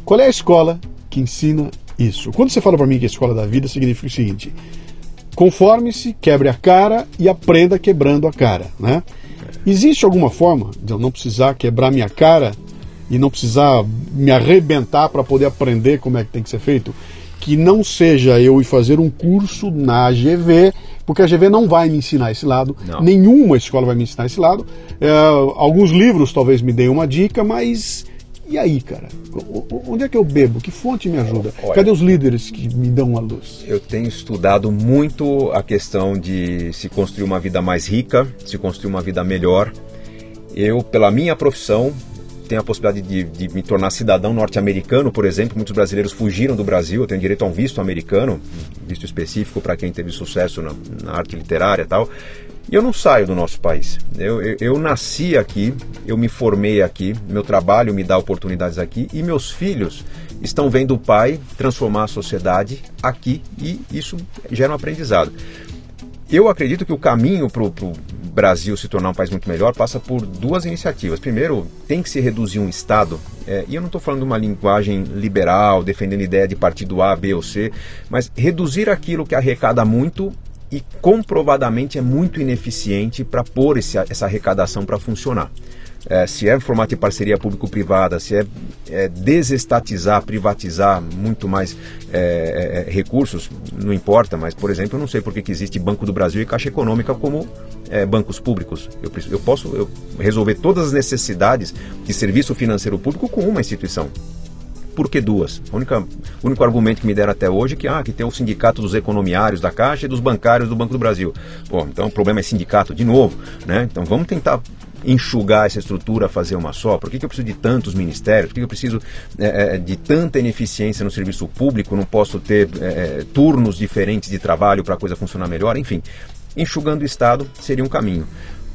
qual é a escola que ensina isso? Quando você fala para mim que é a escola da vida, significa o seguinte: conforme-se, quebre a cara e aprenda quebrando a cara, né? Existe alguma forma de eu não precisar quebrar minha cara e não precisar me arrebentar para poder aprender como é que tem que ser feito? Que não seja eu ir fazer um curso na AGV, porque a AGV não vai me ensinar esse lado, Não. nenhuma escola vai me ensinar esse lado. É, alguns livros talvez me deem uma dica, mas e aí, cara? Onde é que eu bebo? Que fonte me ajuda? Olha. Cadê os líderes que me dão a luz? Eu tenho estudado muito a questão de se construir uma vida mais rica, se construir uma vida melhor. Eu, pela minha profissão, tenho a possibilidade de, de me tornar cidadão norte-americano, por exemplo. Muitos brasileiros fugiram do Brasil, eu tenho direito a um visto americano, visto específico para quem teve sucesso na, na arte literária e tal. Eu não saio do nosso país. Eu, eu, eu nasci aqui, eu me formei aqui, meu trabalho me dá oportunidades aqui e meus filhos estão vendo o pai transformar a sociedade aqui e isso gera um aprendizado. Eu acredito que o caminho para o Brasil se tornar um país muito melhor passa por duas iniciativas. Primeiro, tem que se reduzir um Estado, é, e eu não estou falando de uma linguagem liberal, defendendo ideia de partido A, B ou C, mas reduzir aquilo que arrecada muito e comprovadamente é muito ineficiente para pôr esse, essa arrecadação para funcionar. É, se é formato de parceria público-privada, se é, é desestatizar, privatizar muito mais é, é, recursos, não importa, mas, por exemplo, eu não sei por que existe Banco do Brasil e Caixa Econômica como é, bancos públicos. Eu, eu posso eu resolver todas as necessidades de serviço financeiro público com uma instituição. Por que duas? O único argumento que me deram até hoje é que, ah, que tem o sindicato dos economiários da Caixa e dos bancários do Banco do Brasil. Bom, então o problema é sindicato de novo, né? Então vamos tentar enxugar essa estrutura, fazer uma só. Por que, que eu preciso de tantos ministérios? Por que, que eu preciso é, é, de tanta ineficiência no serviço público? Não posso ter é, é, turnos diferentes de trabalho para a coisa funcionar melhor? Enfim, enxugando o Estado seria um caminho.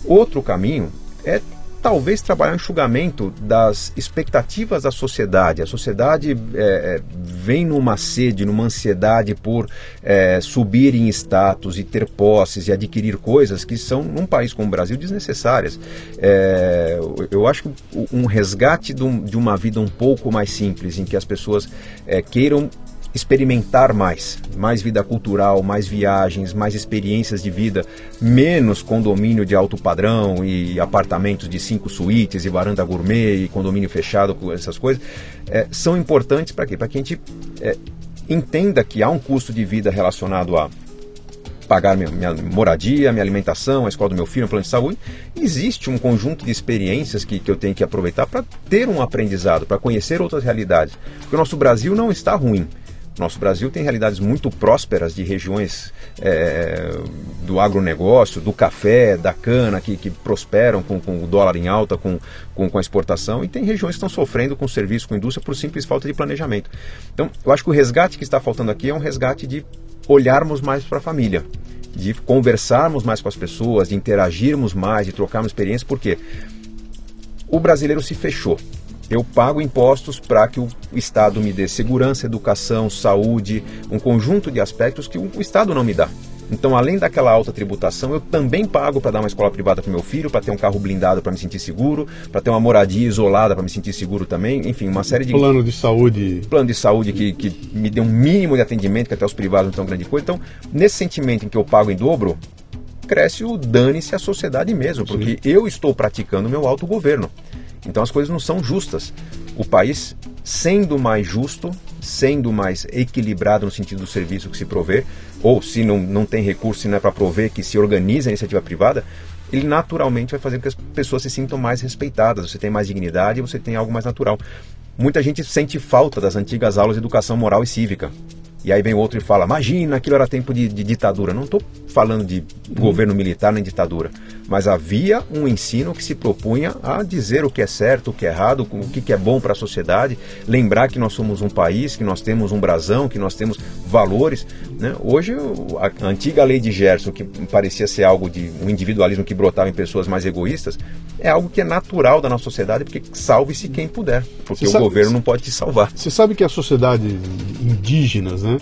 Outro caminho é talvez trabalhar o enxugamento das expectativas da sociedade. A sociedade é, é, vem numa sede, numa ansiedade por é, subir em status e ter posses e adquirir coisas que são, num país como o Brasil, desnecessárias. É, eu- acho que um resgate de, um- de uma vida um pouco mais simples, em que as pessoas é, queiram experimentar mais, mais vida cultural, mais viagens, mais experiências de vida, menos condomínio de alto padrão e apartamentos de cinco suítes e varanda gourmet e condomínio fechado essas coisas, é, são importantes para quê? Para que a gente é, entenda que há um custo de vida relacionado a pagar minha, minha moradia, minha alimentação, a escola do meu filho, um plano de saúde. Existe um conjunto de experiências que, que eu tenho que aproveitar para ter um aprendizado, para conhecer outras realidades. Porque o nosso Brasil não está ruim. Nosso Brasil tem realidades muito prósperas de regiões é, do agronegócio, do café, da cana, que, que prosperam com, com o dólar em alta, com, com, com a exportação, e tem regiões que estão sofrendo com serviço, com indústria, por simples falta de planejamento. Então, eu acho que o resgate que está faltando aqui é um resgate de olharmos mais para a família, de conversarmos mais com as pessoas, de interagirmos mais, de trocarmos experiências, porque o brasileiro se fechou. Eu pago impostos para que o Estado me dê segurança, educação, saúde, um conjunto de aspectos que o Estado não me dá. Então, além daquela alta tributação, eu também pago para dar uma escola privada para meu filho, para ter um carro blindado para me sentir seguro, para ter uma moradia isolada para me sentir seguro também, enfim, uma série de Plano de saúde. plano de saúde que, que me dê um mínimo de atendimento, que até os privados não tão grande coisa. Então, nesse sentimento em que eu pago em dobro, cresce o dane-se a sociedade mesmo, porque eu estou praticando o meu autogoverno. Então as coisas não são justas. O país, sendo mais justo, sendo mais equilibrado no sentido do serviço que se provê, ou se não, não tem recurso, se não é para prover, que se organiza a iniciativa privada, ele naturalmente vai fazer com que as pessoas se sintam mais respeitadas, você tem mais dignidade, você tem algo mais natural. Muita gente sente falta das antigas aulas de educação moral e cívica. E aí vem outro e fala: imagina, aquilo era tempo de, de ditadura. Não estou falando de governo militar nem ditadura, mas havia um ensino que se propunha a dizer o que é certo, o que é errado, o que é bom para a sociedade, lembrar que nós somos um país, que nós temos um brasão, que nós temos valores. Né? Hoje, a antiga lei de Gerson, que parecia ser algo de um individualismo que brotava em pessoas mais egoístas, é algo que é natural da nossa sociedade, porque salve-se quem puder, porque Você o sabe, governo não pode te salvar. Você sabe que a sociedade indígenas, né?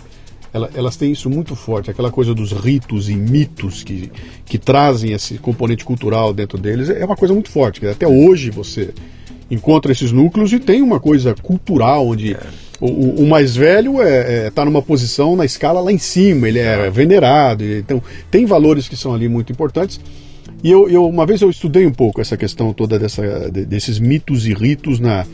Elas têm isso muito forte, aquela coisa dos ritos e mitos que, que trazem esse componente cultural dentro deles, é uma coisa muito forte. Até hoje você encontra esses núcleos e tem uma coisa cultural onde é. o, o, mais velho está é, é, tá numa posição na escala lá em cima, ele é venerado, então tem valores que são ali muito importantes. E eu, eu uma vez eu estudei um pouco essa questão toda dessa, desses mitos e ritos na,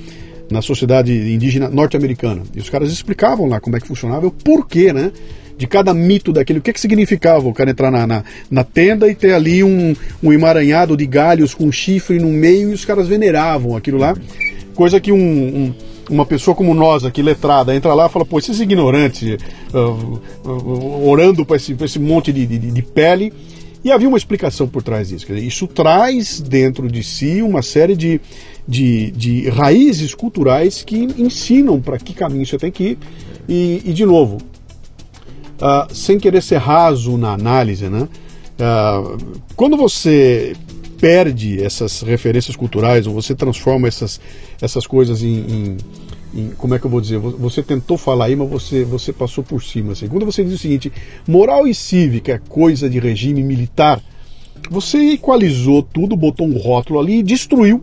na sociedade indígena norte-americana. E os caras explicavam lá como é que funcionava, o porquê, né? De cada mito daquele, o que, que significava o cara entrar na, na, na tenda e ter ali um, um emaranhado de galhos com chifre no meio e os caras veneravam aquilo lá. Coisa que um, um uma pessoa como nós aqui, letrada, entra lá e fala, pô, esses ignorantes, uh, uh, orando para esse, esse monte de, de, de, pele. E havia uma explicação por trás disso. Dizer, isso traz dentro de si uma série de, de, de raízes culturais que ensinam para que caminho você tem que ir. E, e de novo, uh, sem querer ser raso na análise, né? Uh, quando você perde essas referências culturais ou você transforma essas, essas coisas em, em, em, como é que eu vou dizer você tentou falar aí mas você você passou por cima assim. quando você diz o seguinte moral e cívica é coisa de regime militar você equalizou tudo botou um rótulo ali e destruiu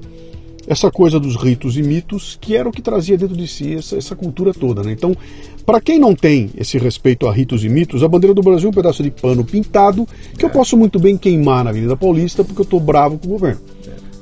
essa coisa dos ritos e mitos, que era o que trazia dentro de si essa, essa cultura toda. Né? Então, para quem não tem esse respeito a ritos e mitos, a bandeira do Brasil é um pedaço de pano pintado que eu posso muito bem queimar na Avenida Paulista porque eu estou bravo com o governo.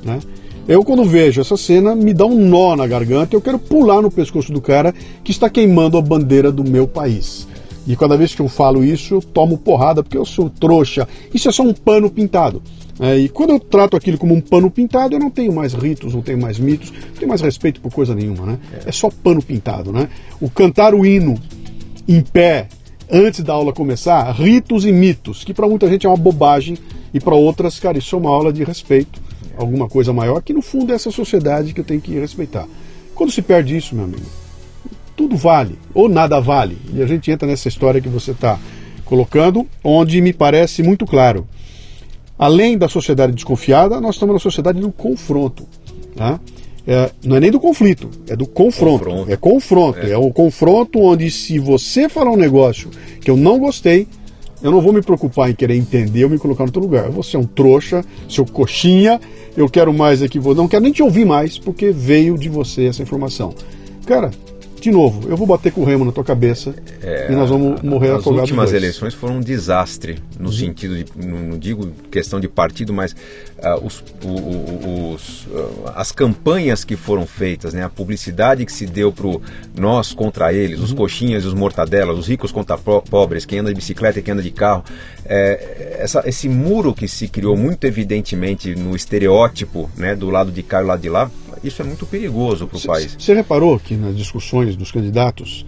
Né? Eu, quando vejo essa cena, me dá um nó na garganta e eu quero pular no pescoço do cara que está queimando a bandeira do meu país. E cada vez que eu falo isso, eu tomo porrada porque eu sou trouxa. Isso é só um pano pintado. É, e quando eu trato aquilo como um pano pintado, eu não tenho mais ritos, não tenho mais mitos, não tenho mais respeito por coisa nenhuma, né? É, é só pano pintado, né? O cantar o hino em pé antes da aula começar, ritos e mitos, que para muita gente é uma bobagem e para outras, cara, isso é uma aula de respeito, alguma coisa maior, que no fundo é essa sociedade que eu tenho que respeitar. Quando se perde isso, meu amigo, tudo vale, ou nada vale. E a gente entra nessa história que você está colocando, onde me parece muito claro Além da sociedade desconfiada, nós estamos na sociedade do confronto. Tá? É, não é nem do conflito, é do confronto. confronto. É confronto. É. é o confronto onde, se você falar um negócio que eu não gostei, eu não vou me preocupar em querer entender ou me colocar no teu lugar. Você é um trouxa, seu coxinha, eu quero mais aqui, vou não quero nem te ouvir mais, porque veio de você essa informação. Cara, de novo, eu vou bater com o remo na tua cabeça é, e nós vamos morrer afogados. As últimas eleições foram um desastre, no uhum. sentido de, não, não, digo questão de partido, mas uh, os, o, os, uh, as campanhas que foram feitas, né, a publicidade que se deu para nós contra eles, uhum. os coxinhas e os mortadelas, os ricos contra pobres, quem anda de bicicleta e quem anda de carro, é, essa, esse muro que se criou muito evidentemente no estereótipo né, do lado de cá e do lado de lá, isso é muito perigoso para o país. Você reparou que nas discussões dos candidatos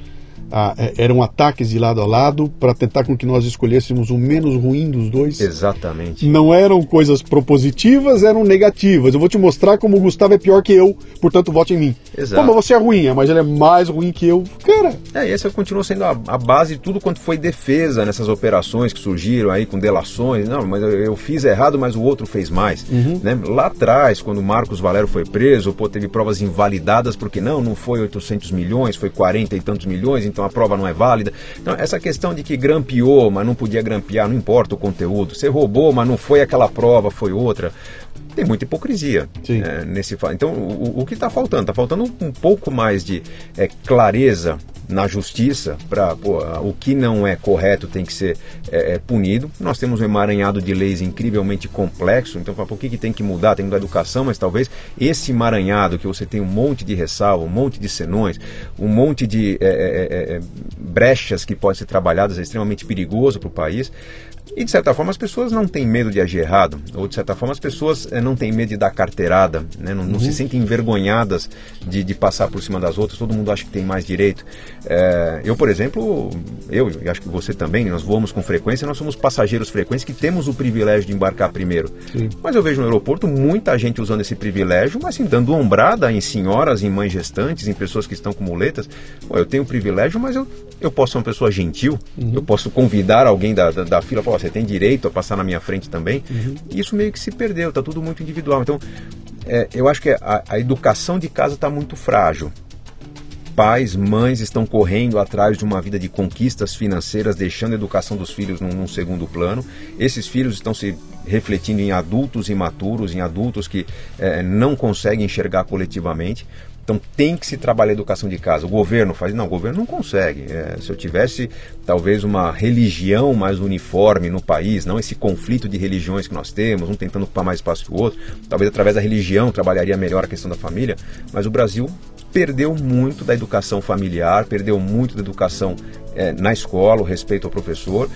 ah, eram ataques de lado a lado para tentar com que nós escolhêssemos o menos ruim dos dois. Exatamente. Não eram coisas propositivas, eram negativas. Eu vou te mostrar como o Gustavo é pior que eu, portanto vote em mim. Exato. Como você é ruim, mas ele é mais ruim que eu. Cara. É, essa continua sendo a, a, base de tudo quanto foi defesa nessas operações que surgiram aí com delações. Não, mas eu, eu fiz errado, mas o outro fez mais. Uhum. Né? Lá atrás, quando o Marcos Valério foi preso, pô, teve provas invalidadas porque não, não foi 800 milhões, foi 40 e tantos milhões então a prova não é válida. Então, essa questão de que grampeou, mas não podia grampear, não importa o conteúdo. Você roubou, mas não foi aquela prova, foi outra. Tem muita hipocrisia é, nesse Então, o, o que está faltando? Está faltando um pouco mais de é, clareza na justiça para o que não é correto tem que ser é, é, punido. Nós temos um emaranhado de leis incrivelmente complexo, então por que, que tem que mudar? Tem que mudar a educação, mas talvez esse emaranhado que você tem um monte de ressalva, um monte de senões, um monte de é, é brechas que podem ser trabalhadas é extremamente perigoso para o país. E de certa forma as pessoas não têm medo de agir errado, ou de certa forma as pessoas é, não têm medo de dar carteirada, né? não, não uhum. se sentem envergonhadas de, de, passar por cima das outras, todo mundo acha que tem mais direito. É, eu, por exemplo, eu e acho que você também, nós voamos com frequência, nós somos passageiros frequentes que temos o privilégio de embarcar primeiro. Sim. Mas eu vejo no aeroporto muita gente usando esse privilégio, mas assim, dando ombrada em senhoras, em mães gestantes, em pessoas que estão com muletas. Pô, eu tenho o privilégio, mas eu, eu posso ser uma pessoa gentil, uhum. eu posso convidar alguém da, da, da fila, você tem direito a passar na minha frente também. Uhum. Isso meio que se perdeu, está tudo muito individual. Então, é, eu acho que a, a educação de casa está muito frágil. Pais, mães estão correndo atrás de uma vida de conquistas financeiras, deixando a educação dos filhos num, num segundo plano. Esses filhos estão se refletindo em adultos imaturos, em adultos que é, não conseguem enxergar coletivamente. Então tem que se trabalhar a educação de casa. O governo faz. Não, o governo não consegue. É, se eu tivesse talvez uma religião mais uniforme no país, não esse conflito de religiões que nós temos, um tentando ocupar mais espaço que o outro, talvez através da religião trabalharia melhor a questão da família, mas o Brasil perdeu muito da educação familiar, perdeu muito da educação é, na escola, o respeito ao professor,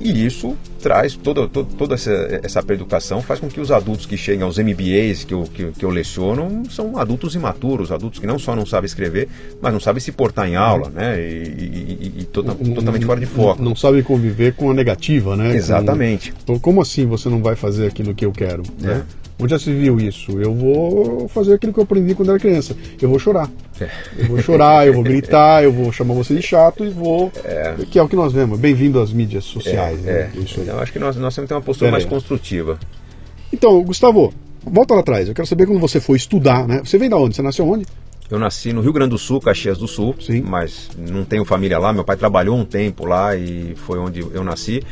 e isso traz toda, toda, toda essa, essa educação, faz com que os adultos que chegam aos MBAs que eu, que, que eu leciono são adultos imaturos, adultos que não só não sabem escrever, mas não sabem se portar em aula, né? E, e, e toda, totalmente fora de foco. Não, sabem conviver com a negativa, né? Exatamente. Com, como assim você não vai fazer aquilo que eu quero? É. Né? Onde já se viu isso? Eu vou fazer aquilo que eu aprendi quando era criança. Eu vou chorar. É. Eu vou chorar, eu vou gritar, eu vou chamar você de chato e vou. É. Que é o que nós vemos. Bem-vindo às mídias sociais. É, né? é. Isso aí. Então, acho que nós, nós temos que ter uma postura mais construtiva. Então, Gustavo, volta lá atrás. Eu quero saber quando você foi estudar, né? Você vem da onde? Você nasceu onde? Eu nasci no Rio Grande do Sul, Caxias do Sul, Sim. mas não tenho família lá. Meu pai trabalhou um tempo lá e foi onde eu nasci.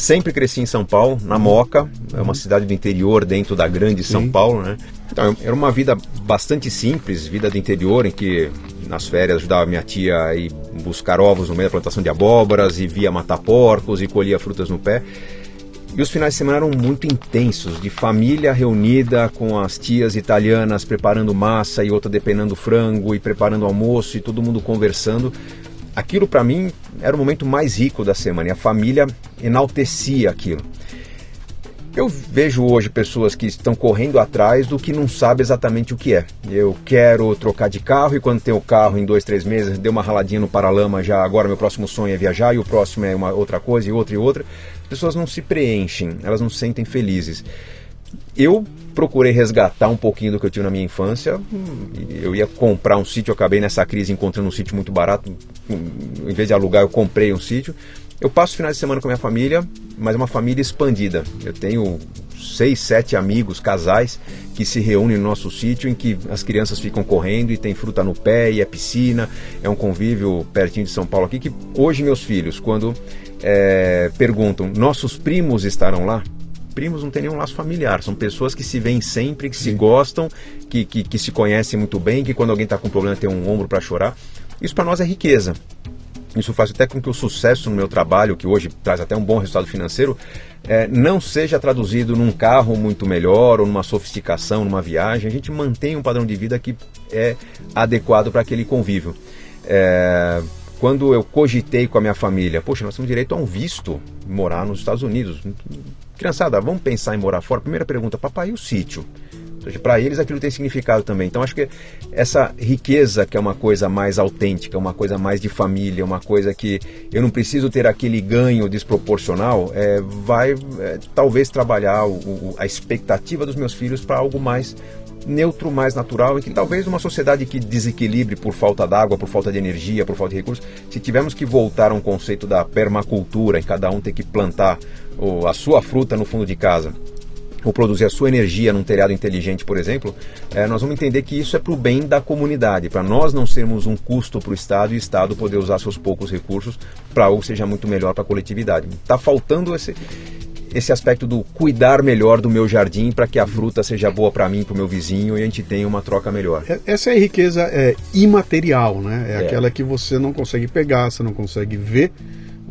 Sempre cresci em São Paulo, na Moca, é uma cidade do interior dentro da grande São Sim. Paulo, né? Então, era uma vida bastante simples, vida do interior, em que nas férias ajudava minha tia a ir buscar ovos no meio da plantação de abóboras e via matar porcos e colhia frutas no pé. E os finais de semana eram muito intensos, de família reunida com as tias italianas preparando massa e outra depenando frango e preparando almoço e todo mundo conversando aquilo para mim era o momento mais rico da semana e a família enaltecia aquilo. Eu vejo hoje pessoas que estão correndo atrás do que não sabe exatamente o que é. Eu quero trocar de carro e quando tem o carro em dois, três meses, deu uma raladinha no paralama, já agora meu próximo sonho é viajar e o próximo é uma outra coisa e outra e outra. As pessoas não se preenchem, elas não se sentem felizes. Eu procurei resgatar um pouquinho do que eu tive na minha infância. Eu ia comprar um sítio, acabei nessa crise encontrando um sítio muito barato. Em vez de alugar, eu comprei um sítio. Eu passo finais de semana com a minha família, mas é uma família expandida. Eu tenho seis, sete amigos, casais, que se reúnem no nosso sítio, em que as crianças ficam correndo e tem fruta no pé e é piscina. É um convívio pertinho de São Paulo aqui, que hoje meus filhos, quando é, perguntam, nossos primos estarão lá? Primos não tem nenhum laço familiar, são pessoas que se veem sempre, que se gostam, que, que, que se conhecem muito bem, que quando alguém está com problema tem um ombro para chorar. Isso para nós é riqueza. Isso faz até com que o sucesso no meu trabalho, que hoje traz até um bom resultado financeiro, é, não seja traduzido num carro muito melhor ou numa sofisticação, numa viagem. A gente mantém um padrão de vida que é adequado para aquele convívio. É, quando eu cogitei com a minha família, poxa, nós temos direito a um visto morar nos Estados Unidos. Criançada, vamos pensar em morar fora? Primeira pergunta, papai, e o sítio? Para eles aquilo tem significado também. Então acho que essa riqueza, que é uma coisa mais autêntica, uma coisa mais de família, uma coisa que eu não preciso ter aquele ganho desproporcional, é, vai é, talvez trabalhar o, o, a expectativa dos meus filhos para algo mais neutro, mais natural e que talvez uma sociedade que desequilibre por falta d'água, por falta de energia, por falta de recursos, se tivermos que voltar a um conceito da permacultura, em cada um ter que plantar a sua fruta no fundo de casa, ou produzir a sua energia num telhado inteligente, por exemplo, é, nós vamos entender que isso é para o bem da comunidade, para nós não sermos um custo para o Estado e o Estado poder usar seus poucos recursos para algo que seja muito melhor para a coletividade. Está faltando esse, esse aspecto do cuidar melhor do meu jardim para que a fruta seja boa para mim, para o meu vizinho e a gente tenha uma troca melhor. É, essa é a riqueza é, imaterial, né? É, é, aquela que você não consegue pegar, você não consegue ver,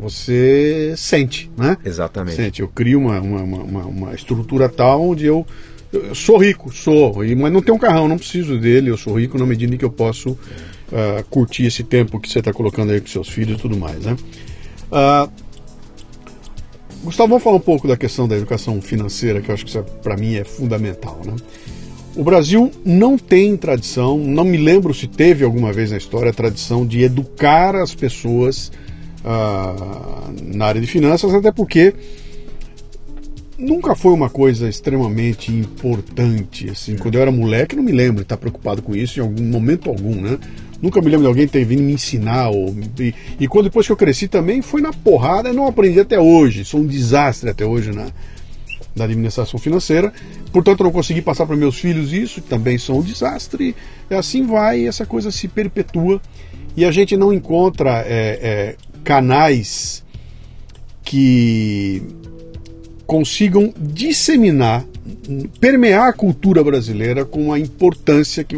você sente, né? Exatamente. Sente. Eu crio uma, uma, uma, uma estrutura tal onde eu, eu, sou rico, sou, mas não tenho um carrão, não preciso dele, eu sou rico na medida em que eu posso uh, curtir esse tempo que você está colocando aí com seus filhos e tudo mais, né? Uh, Gustavo, vamos falar um pouco da questão da educação financeira, que eu acho que para mim é fundamental. Né? O Brasil não tem tradição, não me lembro se teve alguma vez na história a tradição de educar as pessoas na área de finanças, até porque nunca foi uma coisa extremamente importante. Assim, quando eu era moleque, não me lembro de estar preocupado com isso em algum momento algum, né? Nunca me lembro de alguém ter vindo me ensinar. Ou, e, e, quando depois que eu cresci também foi na porrada, não aprendi até hoje. Sou um desastre até hoje na, na administração financeira. Portanto, não consegui passar para meus filhos isso, também são um desastre. E assim vai, essa coisa se perpetua. E a gente não encontra é, é, canais que consigam disseminar permear a cultura brasileira com a importância que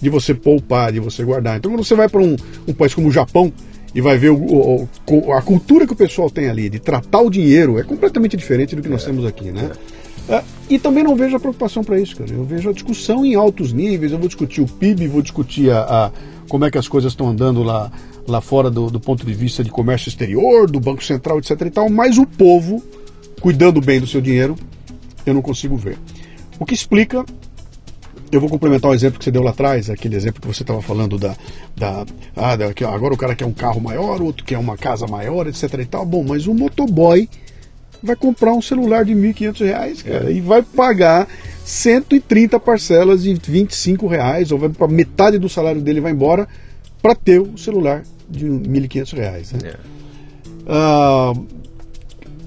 de você poupar, de você guardar. Então, quando você vai para um, um, país como o Japão e vai ver o, o, a cultura que o pessoal tem ali de tratar o dinheiro, é completamente diferente do que nós é, temos aqui, né? É. e também não vejo a preocupação para isso, cara. Eu vejo a discussão em altos níveis. Eu vou discutir o PIB, vou discutir a, a como é que as coisas estão andando lá, lá fora do, do ponto de vista de comércio exterior, do Banco Central, etc. e tal. Mas o povo, cuidando bem do seu dinheiro, eu não consigo ver. O que explica, eu vou complementar o exemplo que você deu lá atrás, aquele exemplo que você estava falando da, da, ah, da agora o cara quer um carro maior, outro quer uma casa maior, etc e tal. Bom, mas o motoboy vai comprar um celular de R$ 1.500, cara, é. e vai pagar 130 parcelas de 25 reais, ou vai para metade do salário dele vai embora para ter o celular de R$ 1.500. Né? É. Uh,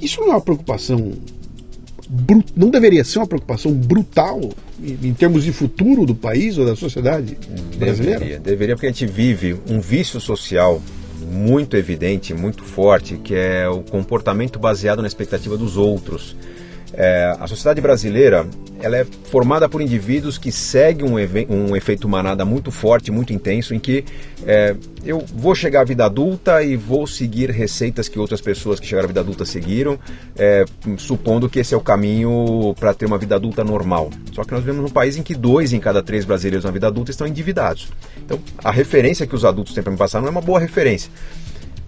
isso não é uma preocupação não deveria ser uma preocupação brutal em, em, termos de futuro do país ou da sociedade brasileira? Deveria, deveria porque a gente vive um vício social muito evidente, muito forte, que é o comportamento baseado na expectativa dos outros. É, a sociedade brasileira ela é formada por indivíduos que seguem um, um efeito manada muito forte, muito intenso, em que é, eu vou chegar à vida adulta e vou seguir receitas que outras pessoas que chegaram à vida adulta seguiram, é, supondo que esse é o caminho para ter uma vida adulta normal. Só que nós vivemos um país em que dois em cada três brasileiros na vida adulta estão endividados. Então, a referência que os adultos têm para me passar não é uma boa referência.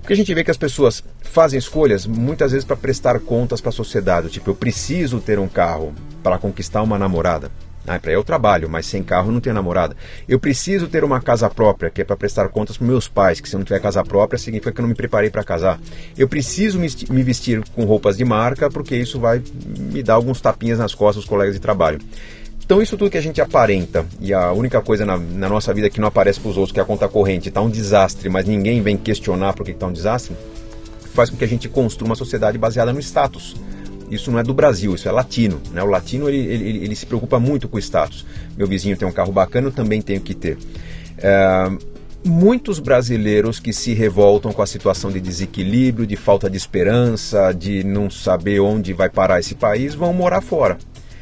Porque a gente vê que as pessoas fazem escolhas muitas vezes para prestar contas para a sociedade. Tipo, eu preciso ter um carro para conquistar uma namorada. Ah, para eu trabalho, mas sem carro não tenho namorada. Eu preciso ter uma casa própria, que é para prestar contas para meus pais, que se eu não tiver casa própria significa que eu não me preparei para casar. Eu preciso me vestir com roupas de marca, porque isso vai me dar alguns tapinhas nas costas dos colegas de trabalho. Então isso tudo que a gente aparenta e a única coisa na, na nossa vida que não aparece para os outros, que é a conta corrente, está um desastre, mas ninguém vem questionar por que está um desastre, faz com que a gente construa uma sociedade baseada no status. Isso não é do Brasil, isso é latino. Né? O latino ele, ele, ele se preocupa muito com o status. Meu vizinho tem um carro bacana, eu também tenho que ter. É, muitos brasileiros que se revoltam com a situação de desequilíbrio, de falta de esperança, de não saber onde vai parar esse país, vão morar fora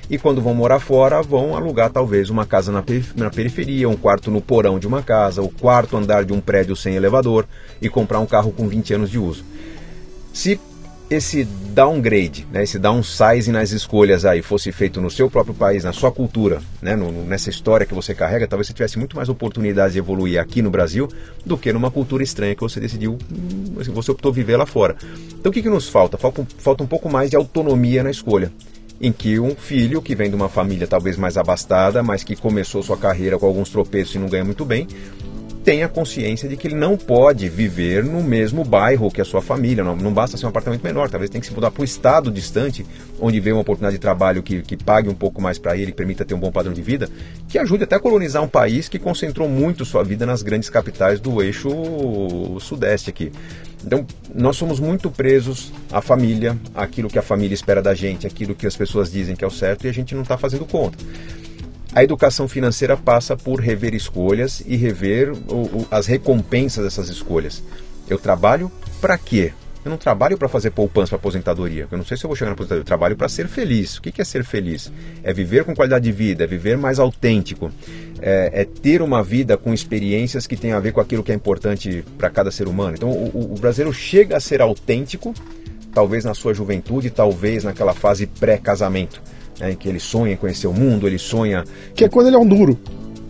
e quando vão morar fora, vão alugar talvez uma casa na, periferia, um quarto no porão de uma casa, o quarto andar de um prédio sem elevador e comprar um carro com 20 anos de uso. Se esse downgrade, né, esse downsize nas escolhas aí fosse feito no seu próprio país, na sua cultura, né, no, nessa história que você carrega, talvez você tivesse muito mais oportunidades de evoluir aqui no Brasil do que numa cultura estranha que você decidiu, hum, você optou viver lá fora. Então o que, que nos falta? falta? Falta um pouco mais de autonomia na escolha em que um filho que vem de uma família talvez mais abastada, mas que começou sua carreira com alguns tropeços e não ganha muito bem, tenha consciência de que ele não pode viver no mesmo bairro que a sua família. Não, não basta ser um apartamento menor, talvez tenha que se mudar para o estado distante, onde vê uma oportunidade de trabalho que, que pague um pouco mais para ele, permita ter um bom padrão de vida, que ajude até a colonizar um país que concentrou muito sua vida nas grandes capitais do eixo sudeste aqui. Então, nós somos muito presos à família, aquilo que a família espera da gente, aquilo que as pessoas dizem que é o certo e a gente não está fazendo conta. A educação financeira passa por rever escolhas e rever o, o, as recompensas dessas escolhas. Eu trabalho para quê? Eu não trabalho para fazer poupança para aposentadoria. Eu não sei se eu vou chegar na aposentadoria. Eu trabalho para ser feliz. O que é ser feliz? É viver com qualidade de vida, é viver mais autêntico, é, é ter uma vida com experiências que tem a ver com aquilo que é importante para cada ser humano. Então, o, o brasileiro chega a ser autêntico, talvez na sua juventude, talvez naquela fase pré-casamento. Né, em que ele sonha em conhecer o mundo, ele sonha. Que é quando ele é um duro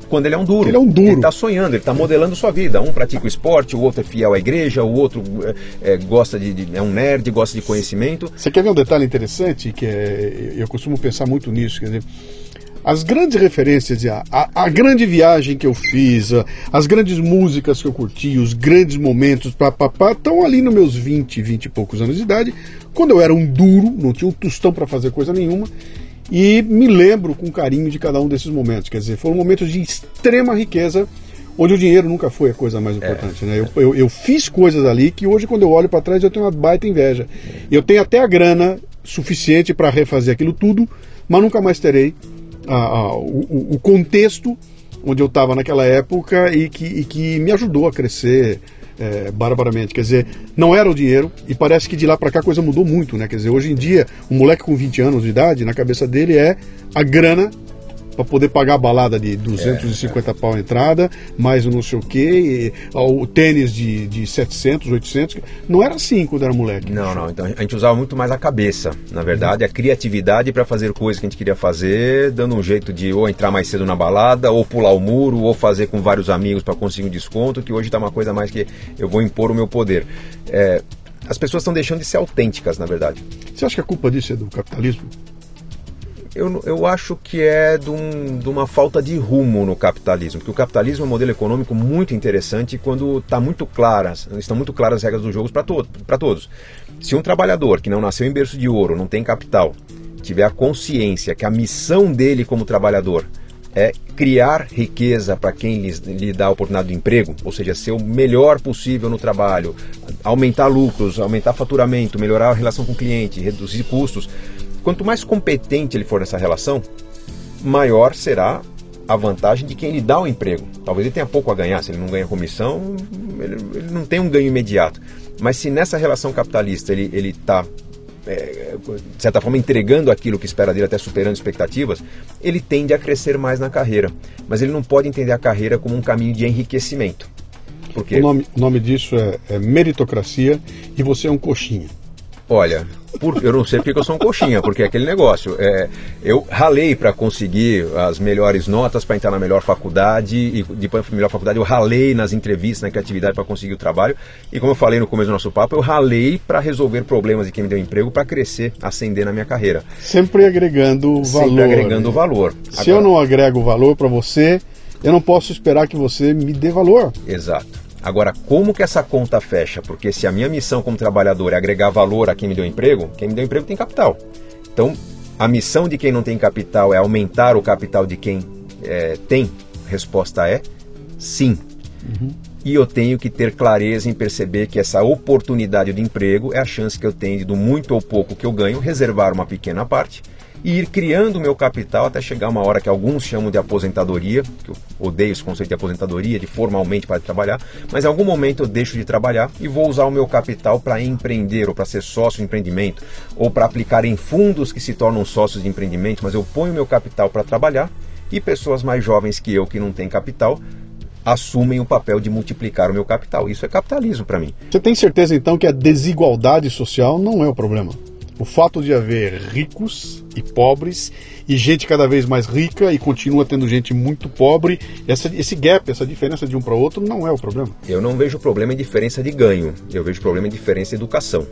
quando ele é um duro. Ele é um duro. Ele está sonhando, ele está modelando sua vida. Um pratica o esporte, o outro é fiel à igreja, o outro é, é, gosta de, de, é um nerd, gosta de conhecimento. Você quer ver um detalhe interessante que é, eu costumo pensar muito nisso, quer dizer, as grandes referências, a, a, a, grande viagem que eu fiz, a, as grandes músicas que eu curti, os grandes momentos, papapá, estão ali nos meus 20, 20 e poucos anos de idade, quando eu era um duro, não tinha um tostão para fazer coisa nenhuma, e me lembro com carinho de cada um desses momentos. Quer dizer, foram momentos de extrema riqueza, onde o dinheiro nunca foi a coisa mais importante. É, né? Eu, eu, eu, fiz coisas ali que hoje, quando eu olho para trás, eu tenho uma baita inveja. Eu tenho até a grana suficiente para refazer aquilo tudo, mas nunca mais terei a, a, o, o, contexto onde eu estava naquela época e que, e que me ajudou a crescer é, barbaramente. Quer dizer, não era o dinheiro e parece que de lá para cá a coisa mudou muito, né? Quer dizer, hoje em dia, um moleque com 20 anos de idade, na cabeça dele é a grana para poder pagar a balada de 250 é, pau a entrada, mais o não sei o quê, o tênis de, de 700, 800. Não era assim quando era moleque. Não, não. Então a gente usava muito mais a cabeça, na verdade, a criatividade para fazer coisas que a gente queria fazer, dando um jeito de ou entrar mais cedo na balada, ou pular o muro, ou fazer com vários amigos para conseguir um desconto, que hoje está uma coisa mais que eu vou impor o meu poder. É, as pessoas estão deixando de ser autênticas, na verdade. Você acha que a culpa disso é do capitalismo? Eu, eu acho que é de, um, de, uma falta de rumo no capitalismo, porque o capitalismo é um modelo econômico muito interessante quando está muito claras, estão muito claras as regras do jogo para to todos. Se um trabalhador que não nasceu em berço de ouro, não tem capital, tiver a consciência que a missão dele como trabalhador é criar riqueza para quem lhe, lhe, dá a oportunidade de emprego, ou seja, ser o melhor possível no trabalho, aumentar lucros, aumentar faturamento, melhorar a relação com o cliente, reduzir custos. Quanto mais competente ele for nessa relação, maior será a vantagem de quem lhe dá o emprego. Talvez ele tenha pouco a ganhar, se ele não ganha comissão, ele, ele não tem um ganho imediato. Mas se nessa relação capitalista ele está, é, de certa forma, entregando aquilo que espera dele, até superando expectativas, ele tende a crescer mais na carreira. Mas ele não pode entender a carreira como um caminho de enriquecimento. Porque... O, nome, o nome disso é, é meritocracia e você é um coxinha. Olha, por, eu não sei porque eu sou um coxinha, porque é aquele negócio. É, eu ralei para conseguir as melhores notas para entrar na melhor faculdade e depois da melhor faculdade eu ralei nas entrevistas, na criatividade para conseguir o trabalho. E como eu falei no começo do nosso papo, eu ralei para resolver problemas de quem me deu emprego para crescer, ascender na minha carreira. Sempre agregando valor. Sempre agregando valor. Se Agora, eu não agrego valor para você, eu não posso esperar que você me dê valor. Exato. Agora, como que essa conta fecha? Porque se a minha missão como trabalhador é agregar valor a quem me deu emprego, quem me deu emprego tem capital. Então, a missão de quem não tem capital é aumentar o capital de quem é, tem? A resposta é sim. Uhum. E eu tenho que ter clareza em perceber que essa oportunidade de emprego é a chance que eu tenho de, do muito ou pouco que eu ganho, reservar uma pequena parte e ir criando o meu capital até chegar uma hora que alguns chamam de aposentadoria, que eu odeio esse conceito de aposentadoria, de formalmente para trabalhar, mas em algum momento eu deixo de trabalhar e vou usar o meu capital para empreender ou para ser sócio de empreendimento ou para aplicar em fundos que se tornam sócios de empreendimento, mas eu ponho o meu capital para trabalhar e pessoas mais jovens que eu que não têm capital assumem o papel de multiplicar o meu capital. Isso é capitalismo para mim. Você tem certeza então que a desigualdade social não é o problema? O fato de haver ricos e pobres e gente cada vez mais rica e continua tendo gente muito pobre, essa, esse gap, essa diferença de um para o outro não é o problema. Eu não vejo problema em diferença de ganho, eu vejo problema em diferença de educação.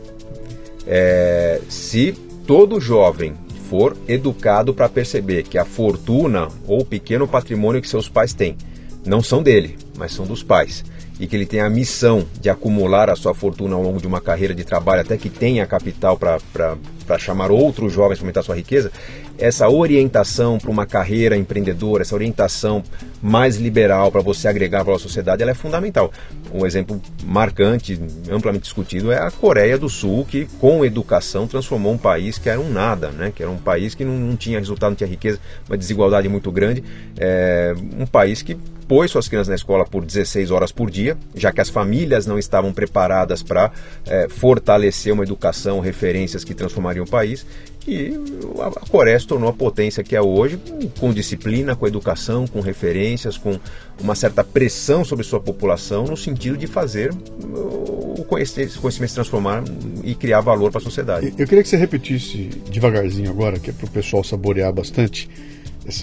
É, se todo jovem for educado para perceber que a fortuna ou o pequeno patrimônio que seus pais têm não são dele, mas são dos pais e que ele tem a missão de acumular a sua fortuna ao longo de uma carreira de trabalho até que tenha capital para chamar outros jovens para aumentar sua riqueza, essa orientação para uma carreira empreendedora, essa orientação mais liberal para você agregar valor à sociedade, ela é fundamental. Um exemplo marcante, amplamente discutido, é a Coreia do Sul, que com educação transformou um país que era um nada, né? que era um país que não, não tinha resultado, não tinha riqueza, uma desigualdade muito grande, é, um país que pôs suas crianças na escola por 16 horas por dia, já que as famílias não estavam preparadas para é, fortalecer uma educação, referências que transformariam o país. E a Coreia se tornou a potência que é hoje, com disciplina, com educação, com referências, com uma certa pressão sobre sua população, no sentido de fazer o conhecimento, se transformar e criar valor para a sociedade. Eu queria que você repetisse devagarzinho agora, que é para o pessoal saborear bastante,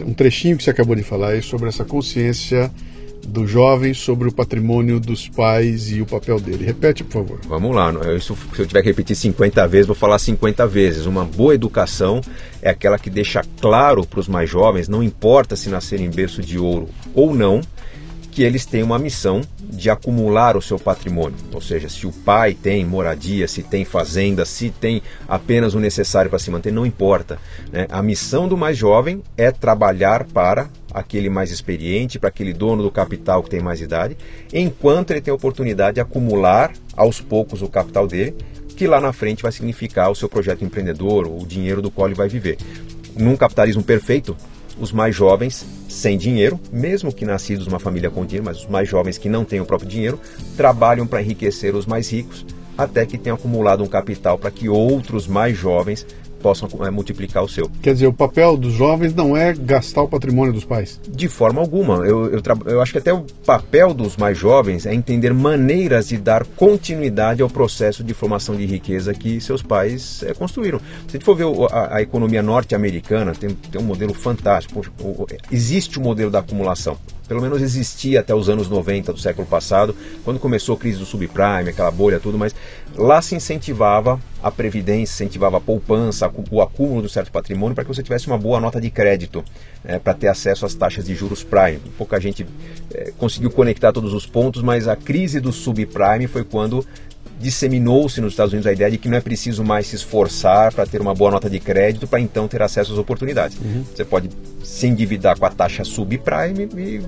um trechinho que você acabou de falar aí sobre essa consciência do jovem sobre o patrimônio dos pais e o papel dele. Repete, por favor. Vamos lá. Isso, se eu tiver que repetir 50 vezes, vou falar 50 vezes. Uma boa educação é aquela que deixa claro para os mais jovens, não importa se nascerem em berço de ouro ou não, que eles têm uma missão de acumular o seu patrimônio. Ou seja, se o pai tem moradia, se tem fazenda, se tem apenas o necessário para se manter, não importa. Né? A missão do mais jovem é trabalhar para aquele mais experiente, para aquele dono do capital que tem mais idade, enquanto ele tem a oportunidade de acumular aos poucos o capital dele, que lá na frente vai significar o seu projeto empreendedor, o dinheiro do qual ele vai viver. Num capitalismo perfeito, os mais jovens sem dinheiro, mesmo que nascidos numa família com dinheiro, mas os mais jovens que não têm o próprio dinheiro, trabalham para enriquecer os mais ricos, até que tenham acumulado um capital para que outros mais jovens possam é, multiplicar o seu. Quer dizer, o papel dos jovens não é gastar o patrimônio dos pais? De forma alguma. Eu, eu, eu acho que até o papel dos mais jovens é entender maneiras de dar continuidade ao processo de formação de riqueza que seus pais é, construíram. Se a gente for ver a, a economia norte-americana, tem, tem um modelo fantástico. Existe o modelo da acumulação pelo menos existia até os anos 90 do século passado, quando começou a crise do subprime, aquela bolha, tudo, mas lá se incentivava a previdência, incentivava a poupança, o acúmulo de um certo patrimônio para que você tivesse uma boa nota de crédito, é, para ter acesso às taxas de juros prime. Pouca gente é, conseguiu conectar todos os pontos, mas a crise do subprime foi quando disseminou-se nos Estados Unidos a ideia de que não é preciso mais se esforçar para ter uma boa nota de crédito para então ter acesso às oportunidades. Uhum. Você pode se endividar com a taxa subprime e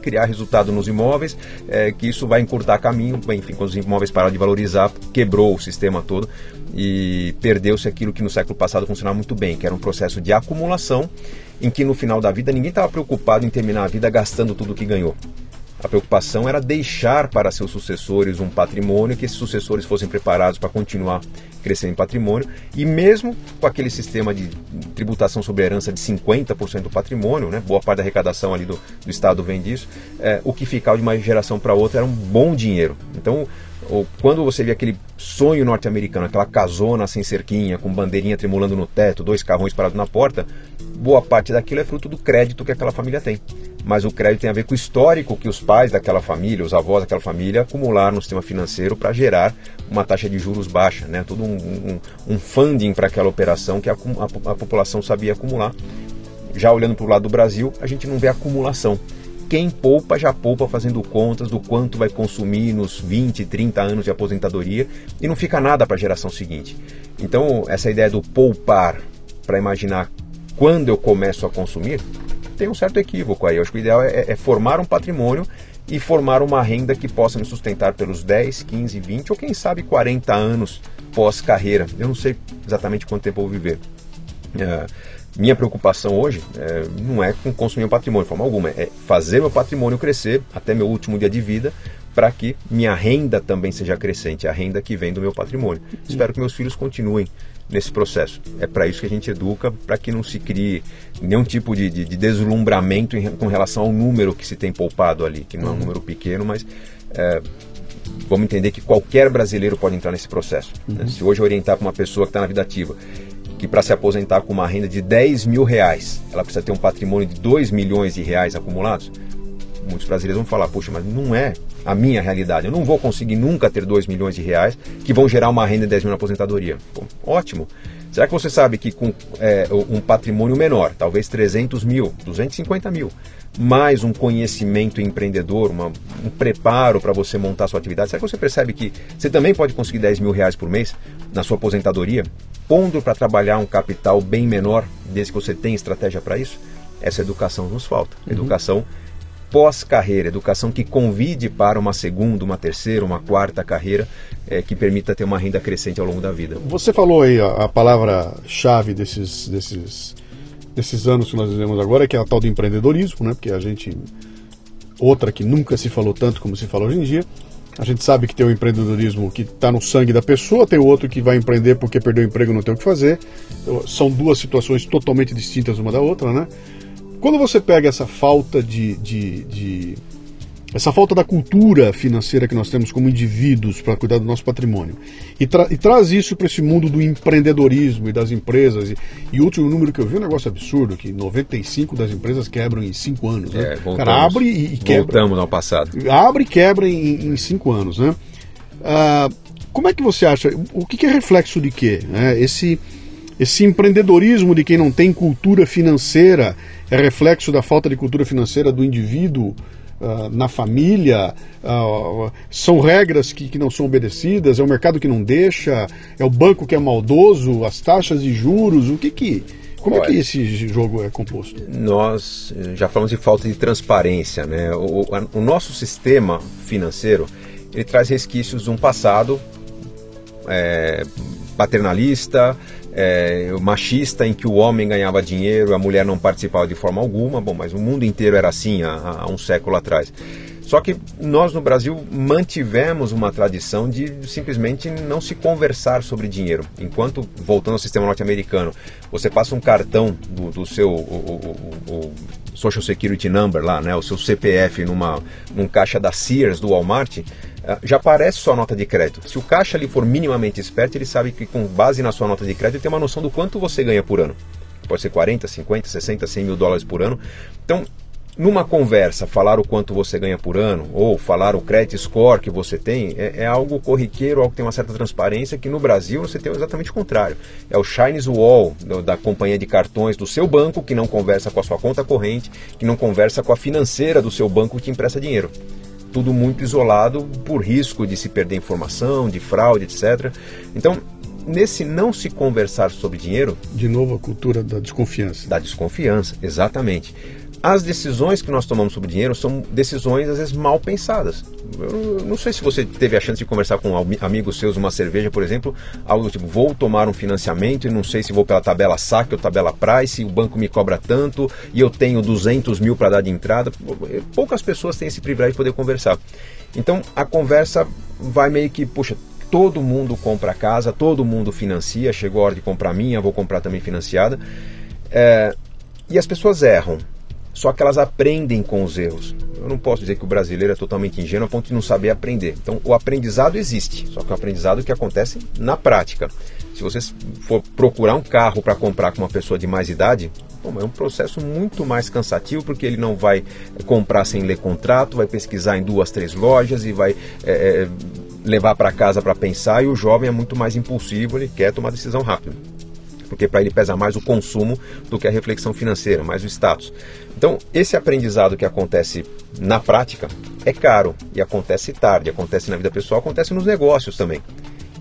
criar resultado nos imóveis, é, que isso vai encurtar caminho. Enfim, quando os imóveis pararam de valorizar, quebrou o sistema todo e perdeu-se aquilo que no século passado funcionava muito bem, que era um processo de acumulação em que no final da vida ninguém estava preocupado em terminar a vida gastando tudo que ganhou. A preocupação era deixar para seus sucessores um patrimônio, que esses sucessores fossem preparados para continuar crescendo em patrimônio, e mesmo com aquele sistema de tributação sobre herança de 50% do patrimônio, né, boa parte da arrecadação ali do, do Estado vem disso, é, o que ficava de uma geração para outra era um bom dinheiro. Então, ou quando você vê aquele sonho norte-americano, aquela casona sem cerquinha, com bandeirinha tremulando no teto, dois carrões parados na porta, boa parte daquilo é fruto do crédito que aquela família tem mas o crédito tem a ver com o histórico que os pais daquela família, os avós daquela família acumularam no sistema financeiro para gerar uma taxa de juros baixa, né? todo um, um, um funding para aquela operação que a, a, a população sabia acumular. Já olhando para o lado do Brasil, a gente não vê acumulação. Quem poupa já poupa fazendo contas do quanto vai consumir nos 20, 30 anos de aposentadoria e não fica nada para a geração seguinte. Então, essa ideia do poupar para imaginar quando eu começo a consumir, tem um certo equívoco aí. Eu acho que o ideal é, é formar um patrimônio e formar uma renda que possa me sustentar pelos 10, 15, 20 ou quem sabe 40 anos pós-carreira. Eu não sei exatamente quanto tempo eu vou viver. É, minha preocupação hoje é, não é com consumir um patrimônio de forma alguma, é fazer meu patrimônio crescer até meu último dia de vida para que minha renda também seja crescente, a renda que vem do meu patrimônio. Espero que meus filhos continuem nesse processo. É para isso que a gente educa, para que não se crie nenhum tipo de, de, de deslumbramento em, com relação ao número que se tem poupado ali, que não é um uhum. número pequeno, mas é, vamos entender que qualquer brasileiro pode entrar nesse processo. Né? Uhum. Se hoje orientar para uma pessoa que está na vida ativa, que para se aposentar com uma renda de 10 mil reais, ela precisa ter um patrimônio de 2 milhões de reais acumulados, muitos brasileiros vão falar, puxa, mas não é a minha realidade. Eu não vou conseguir nunca ter 2 milhões de reais que vão gerar uma renda de 10 mil na aposentadoria. Pô, ótimo. Será que você sabe que com é, um patrimônio menor, talvez 300 mil, 250 mil, mais um conhecimento empreendedor, uma, um preparo para você montar sua atividade, será que você percebe que você também pode conseguir 10 mil reais por mês na sua aposentadoria, pondo para trabalhar um capital bem menor, desde que você tenha estratégia para isso? Essa educação nos falta. Uhum. Educação pós-carreira, educação que convide para uma segunda, uma terceira, uma quarta carreira, é, que permita ter uma renda crescente ao longo da vida. Você falou aí a, a palavra-chave desses, desses, desses anos que nós vivemos agora, que é a tal do empreendedorismo, né? porque a gente. Outra que nunca se falou tanto como se fala hoje em dia. A gente sabe que tem o empreendedorismo que está no sangue da pessoa, tem o outro que vai empreender porque perdeu o emprego e não tem o que fazer. São duas situações totalmente distintas uma da outra, né? Quando você pega essa falta de, de, de essa falta da cultura financeira que nós temos como indivíduos para cuidar do nosso patrimônio. E, tra e traz isso para esse mundo do empreendedorismo e das empresas. E, e o último número que eu vi é um negócio absurdo que 95 das empresas quebram em 5 anos né? É, voltamos, cara abre e, e quebra. Voltamos ao passado. Abre e quebra em 5 anos né? Ah, como é que você acha o que, que é reflexo de quê né? esse esse empreendedorismo de quem não tem cultura financeira é reflexo da falta de cultura financeira do indivíduo uh, na família? Uh, são regras que, que não são obedecidas? É o mercado que não deixa? É o banco que é maldoso? As taxas de juros? O que que. Como Olha, é que esse jogo é composto? Nós eh, já falamos de falta de transparência, né? O, o nosso sistema financeiro ele traz resquícios de um passado é, paternalista, é, machista em que o homem ganhava dinheiro, a mulher não participava de forma alguma. Bom, mas o mundo inteiro era assim há, há um século atrás. Só que nós no Brasil mantivemos uma tradição de simplesmente não se conversar sobre dinheiro. Enquanto, voltando ao sistema norte-americano, você passa um cartão do, do seu o, o, o, Social Security Number lá, né, o seu CPF numa, num caixa da Sears, do Walmart, ah, já aparece sua nota de crédito. Se o caixa ali for minimamente esperto, ele sabe que com base na sua nota de crédito, ele tem uma noção do quanto você ganha por ano. Pode ser 40, 50, 60, 100 mil dólares por ano. Então, numa conversa, falar o quanto você ganha por ano, ou falar o credit score que você tem, é, é, algo corriqueiro, algo que tem uma certa transparência, que no Brasil você tem exatamente o contrário. É o Shines Wall do, da companhia de cartões do seu banco, que não conversa com a sua conta corrente, que não conversa com a financeira do seu banco que empresta dinheiro tudo muito isolado por risco de se perder informação, de fraude, etc. Então, nesse não se conversar sobre dinheiro. De novo, a cultura da desconfiança. Da desconfiança, exatamente as decisões que nós tomamos sobre dinheiro são decisões às vezes mal pensadas. Eu não sei se você teve a chance de conversar com amigos seus uma cerveja, por exemplo, algo tipo, vou tomar um financiamento e não sei se vou pela tabela saque ou tabela price, o banco me cobra tanto e eu tenho 200 mil para dar de entrada. Poucas pessoas têm esse privilégio de poder conversar. Então a conversa vai meio que, puxa, todo mundo compra casa, todo mundo financia, chegou a hora de comprar minha, vou comprar também financiada. É, e as pessoas erram só que elas aprendem com os erros. Eu não posso dizer que o brasileiro é totalmente ingênuo a ponto de não saber aprender. Então, o aprendizado existe, só que é um aprendizado que acontece na prática. Se você for procurar um carro para comprar com uma pessoa de mais idade, bom, é um processo muito mais cansativo, porque ele não vai comprar sem ler contrato, vai pesquisar em duas, três lojas e vai é, é levar para casa para pensar. E o jovem é muito mais impulsivo, ele quer tomar decisão rápido porque para ele pesa mais o consumo do que a reflexão financeira, mais o status. Então, esse aprendizado que acontece na prática é caro e acontece tarde, acontece na vida pessoal, acontece nos negócios também.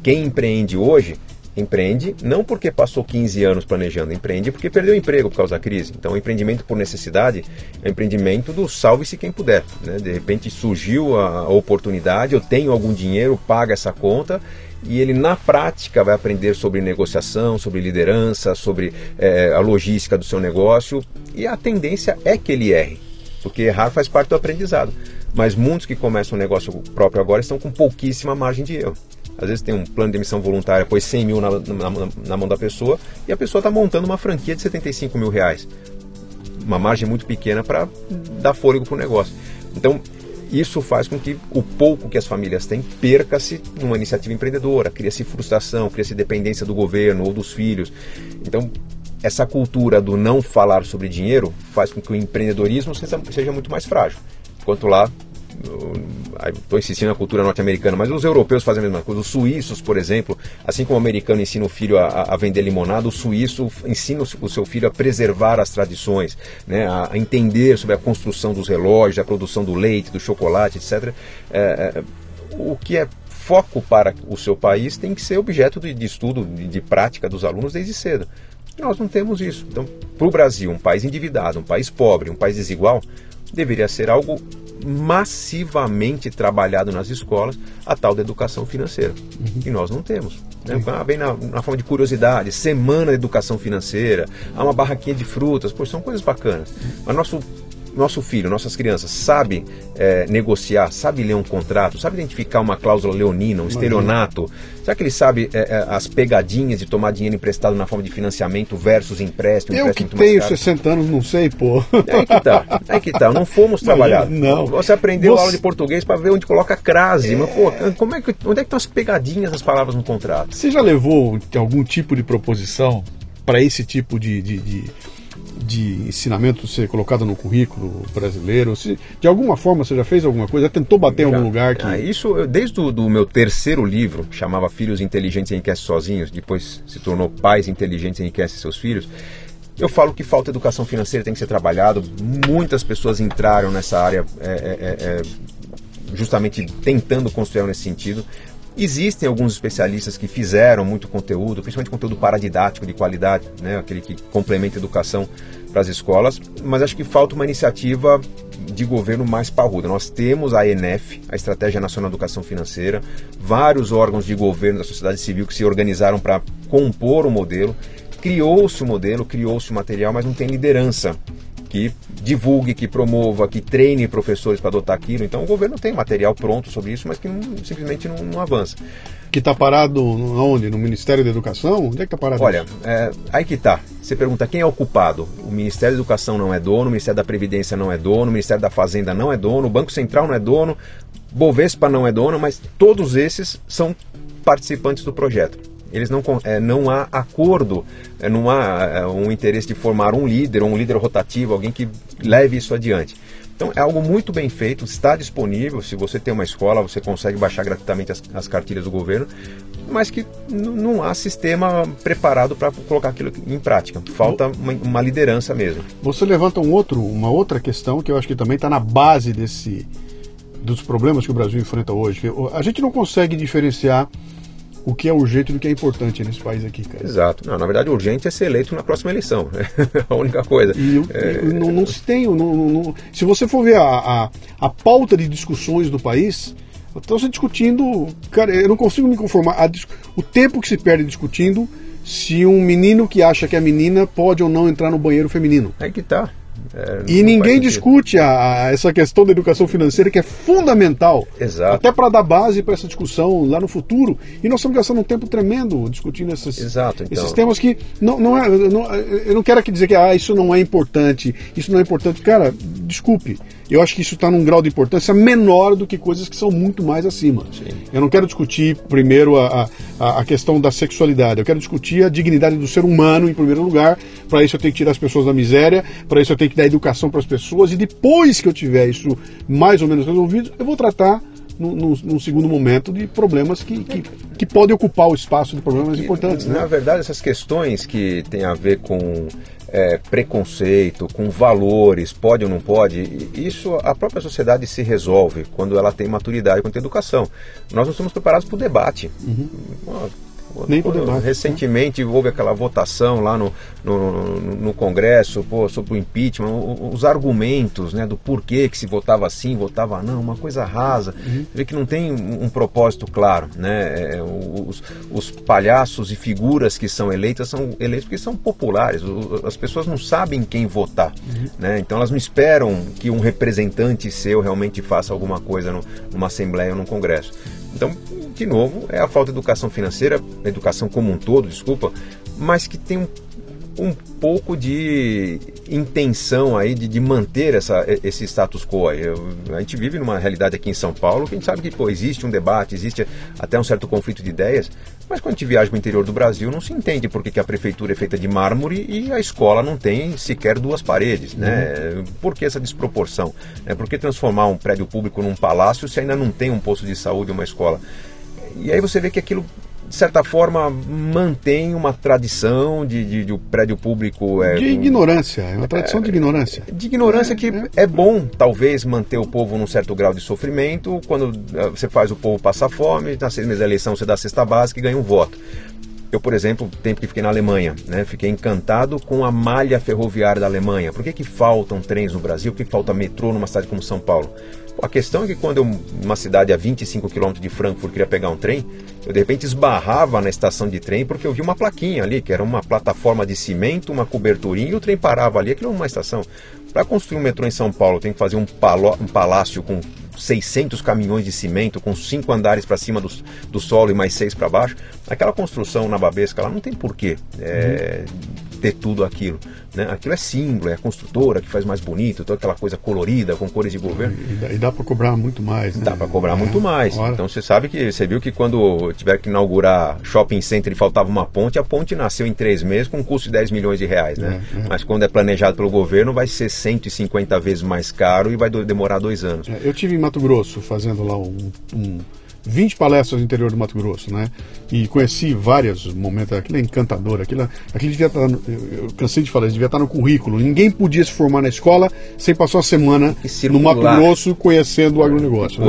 Quem empreende hoje empreende não porque passou 15 anos planejando, empreende porque perdeu emprego por causa da crise. Então, empreendimento por necessidade é empreendimento do salve-se quem puder. Né? De repente surgiu a oportunidade, eu tenho algum dinheiro, paga essa conta e ele na prática vai aprender sobre negociação, sobre liderança, sobre é, a logística do seu negócio e a tendência é que ele erre, porque errar faz parte do aprendizado. Mas muitos que começam um negócio próprio agora estão com pouquíssima margem de erro. Às vezes tem um plano de emissão voluntária, põe 100 mil na, na, na mão da pessoa e a pessoa está montando uma franquia de 75 mil reais. Uma margem muito pequena para dar fôlego para o negócio. Então, isso faz com que o pouco que as famílias têm perca-se numa iniciativa empreendedora, cria-se frustração, cria-se dependência do governo ou dos filhos. Então, essa cultura do não falar sobre dinheiro faz com que o empreendedorismo seja, seja muito mais frágil. Enquanto lá estou insistindo na cultura norte-americana, mas os europeus fazem a mesma coisa. Os suíços, por exemplo, assim como o americano ensina o filho a, a vender limonada, o suíço ensina o seu filho a preservar as tradições, né, a, entender sobre a construção dos relógios, a produção do leite, do chocolate, etc. É, é, o que é foco para o seu país tem que ser objeto de, de estudo, de, de prática dos alunos desde cedo. Nós não temos isso. Então, para o Brasil, um país endividado, um país pobre, um país desigual, deveria ser algo massivamente trabalhado nas escolas, a tal da educação financeira. Uhum. E nós não temos. Né? Ah, vem na, na, forma de curiosidade, semana de educação financeira, há uma barraquinha de frutas, pois são coisas bacanas. Mas nosso nosso filho, nossas crianças, sabe é, negociar, sabe ler um contrato, sabe identificar uma cláusula leonina, um estelionato? Será que ele sabe é, é, as pegadinhas de tomar dinheiro emprestado na forma de financiamento versus empréstimo? Eu empréstimo que tenho 60 anos, não sei, pô. É que tá, é que tá. Não fomos trabalhados. Não. Você aprendeu Você... aula de português para ver onde coloca crase. É... Mas, pô, como é que, onde é que estão as pegadinhas das palavras no contrato? Você já levou algum tipo de proposição para esse tipo de, de, de de ensinamento ser colocado no currículo brasileiro? Se, de alguma forma você já fez alguma coisa? Já tentou bater já, em algum lugar? Que... Ah, isso, eu, desde o meu terceiro livro, chamava Filhos Inteligentes Enriquecem Sozinhos, depois se tornou Pais Inteligentes Enriquecem Seus Filhos. Eu falo que falta educação financeira tem que ser trabalhado. Muitas pessoas entraram nessa área é, é, é, justamente tentando construir nesse sentido. Existem alguns especialistas que fizeram muito conteúdo, principalmente conteúdo paradidático de qualidade, né, aquele que complementa a educação para as escolas, mas acho que falta uma iniciativa de governo mais parruda. Nós temos a ENEF, a Estratégia Nacional de Educação Financeira, vários órgãos de governo da sociedade civil que se organizaram para compor o modelo. Criou-se o modelo, criou-se o material, mas não tem liderança que divulgue, que promova, que treine professores para adotar aquilo. Então o governo tem material pronto sobre isso, mas que não, simplesmente não, não avança. Que está parado onde? No Ministério da Educação? Onde é que está parado Olha, é, aí que está. Você pergunta quem é o culpado. O Ministério da Educação não é dono, o Ministério da Previdência não é dono, o Ministério da Fazenda não é dono, o Banco Central não é dono, Bovespa não é dono, mas todos esses são participantes do projeto. Eles não, é, não há acordo, é, não há é, um interesse de formar um líder um líder rotativo, alguém que leve isso adiante. Então é algo muito bem feito, está disponível. Se você tem uma escola, você consegue baixar gratuitamente as, as cartilhas do governo, mas que não há sistema preparado para colocar aquilo em prática. Falta uma, uma, liderança mesmo. Você levanta um outro, uma outra questão que eu acho que também está na base desse dos problemas que o Brasil enfrenta hoje. A gente não consegue diferenciar o que é urgente do que é importante nesse país aqui, cara. Exato. Não, na verdade, urgente é ser eleito na próxima eleição. É a única coisa. E eu, é... não, não, se tem. Não, não, se você for ver a, a, a, pauta de discussões do país, estão se discutindo. Cara, eu não consigo me conformar. A, o tempo que se perde discutindo se um menino que acha que é menina pode ou não entrar no banheiro feminino. É que tá. É, e ninguém discute a, a, essa questão da educação financeira que é fundamental, Exato. até para dar base para essa discussão lá no futuro. E nós estamos gastando um tempo tremendo discutindo esses, Exato, então. esses temas que não, não é, não, eu não quero aqui dizer que ah, isso não é importante, isso não é importante. Cara, desculpe. Eu acho que isso está num grau de importância menor do que coisas que são muito mais acima. Sim. Eu não quero discutir primeiro a, a, a, questão da sexualidade, eu quero discutir a dignidade do ser humano em primeiro lugar. Para isso eu tenho que tirar as pessoas da miséria, para isso eu tenho que dar educação para as pessoas, e depois que eu tiver isso mais ou menos resolvido, eu vou tratar num, segundo momento de problemas que, que, que, podem ocupar o espaço de problemas importantes. Né? Na verdade, essas questões que têm a ver com é, preconceito, com valores, pode ou não pode, isso a própria sociedade se resolve quando ela tem maturidade, quando tem educação. Nós não estamos preparados para o debate. Uhum. Nem por debate. Recentemente houve aquela votação lá no, no, no Congresso pô, sobre o impeachment, os argumentos né, do porquê que se votava assim, votava não, uma coisa rasa. Uhum. Vê que não tem um, propósito claro. Né? É, os, os, palhaços e figuras que são eleitas são eleitos porque são populares. As pessoas não sabem quem votar. Uhum. Né? Então elas não esperam que um representante seu realmente faça alguma coisa no, numa Assembleia ou num Congresso. Então, de novo, é a falta de educação financeira, educação como um todo, desculpa, mas que tem um, um pouco de intenção aí de, de manter essa, esse status quo. Eu, a gente vive numa realidade aqui em São Paulo que a gente sabe que pô, existe um debate, existe até um certo conflito de ideias, mas quando a gente viaja para o interior do Brasil não se entende por que, que, a prefeitura é feita de mármore e a escola não tem sequer duas paredes. Né? Uhum. Por que essa desproporção? É, por que transformar um prédio público num palácio se ainda não tem um posto de saúde, uma escola? E aí você vê que aquilo de certa forma, mantém uma tradição de, de, de o prédio público. É, de ignorância, é uma tradição é, de ignorância. De ignorância que é. é bom, talvez, manter o povo num certo grau de sofrimento. Quando eh, você faz o povo passar fome, na meses da eleição você dá a cesta básica e ganha um voto. Eu, por exemplo, tempo que fiquei na Alemanha, né, fiquei encantado com a malha ferroviária da Alemanha. Por que, que faltam trens no Brasil? Por que, que falta metrô numa cidade como São Paulo? A questão é que quando eu, numa cidade a 25 km de Frankfurt, queria pegar um trem, eu de repente esbarrava na estação de trem porque eu vi uma plaquinha ali, que era uma plataforma de cimento, uma coberturinha, e o trem parava ali, aquilo é uma estação. Para construir um metrô em São Paulo, tem que fazer um, palo, um palácio com 600 caminhões de cimento, com cinco andares para cima do, do solo e mais seis para baixo. Aquela construção na Babesca lá não tem porquê. É, uhum ter tudo aquilo. Né? Aquilo é símbolo, é a construtora que faz mais bonito, toda aquela coisa colorida, com cores de governo. E dá, dá para cobrar muito mais. Né? Dá para cobrar é, muito mais. Hora. Então você sabe que você viu que quando tiver que inaugurar shopping center e faltava uma ponte, a ponte nasceu em três meses com um custo de 10 milhões de reais. Né? É, é. Mas quando é planejado pelo governo, vai ser 150 vezes mais caro e vai demorar dois anos. É, eu tive em Mato Grosso fazendo lá um, um 20 palestras no interior do Mato Grosso, né? E conheci vários momentos, aquilo é encantador, aquilo, aquilo devia estar, no, eu cansei de falar, isso devia estar no currículo. Ninguém podia se formar na escola sem passar uma semana no Mato Grosso conhecendo o agronegócio. Né?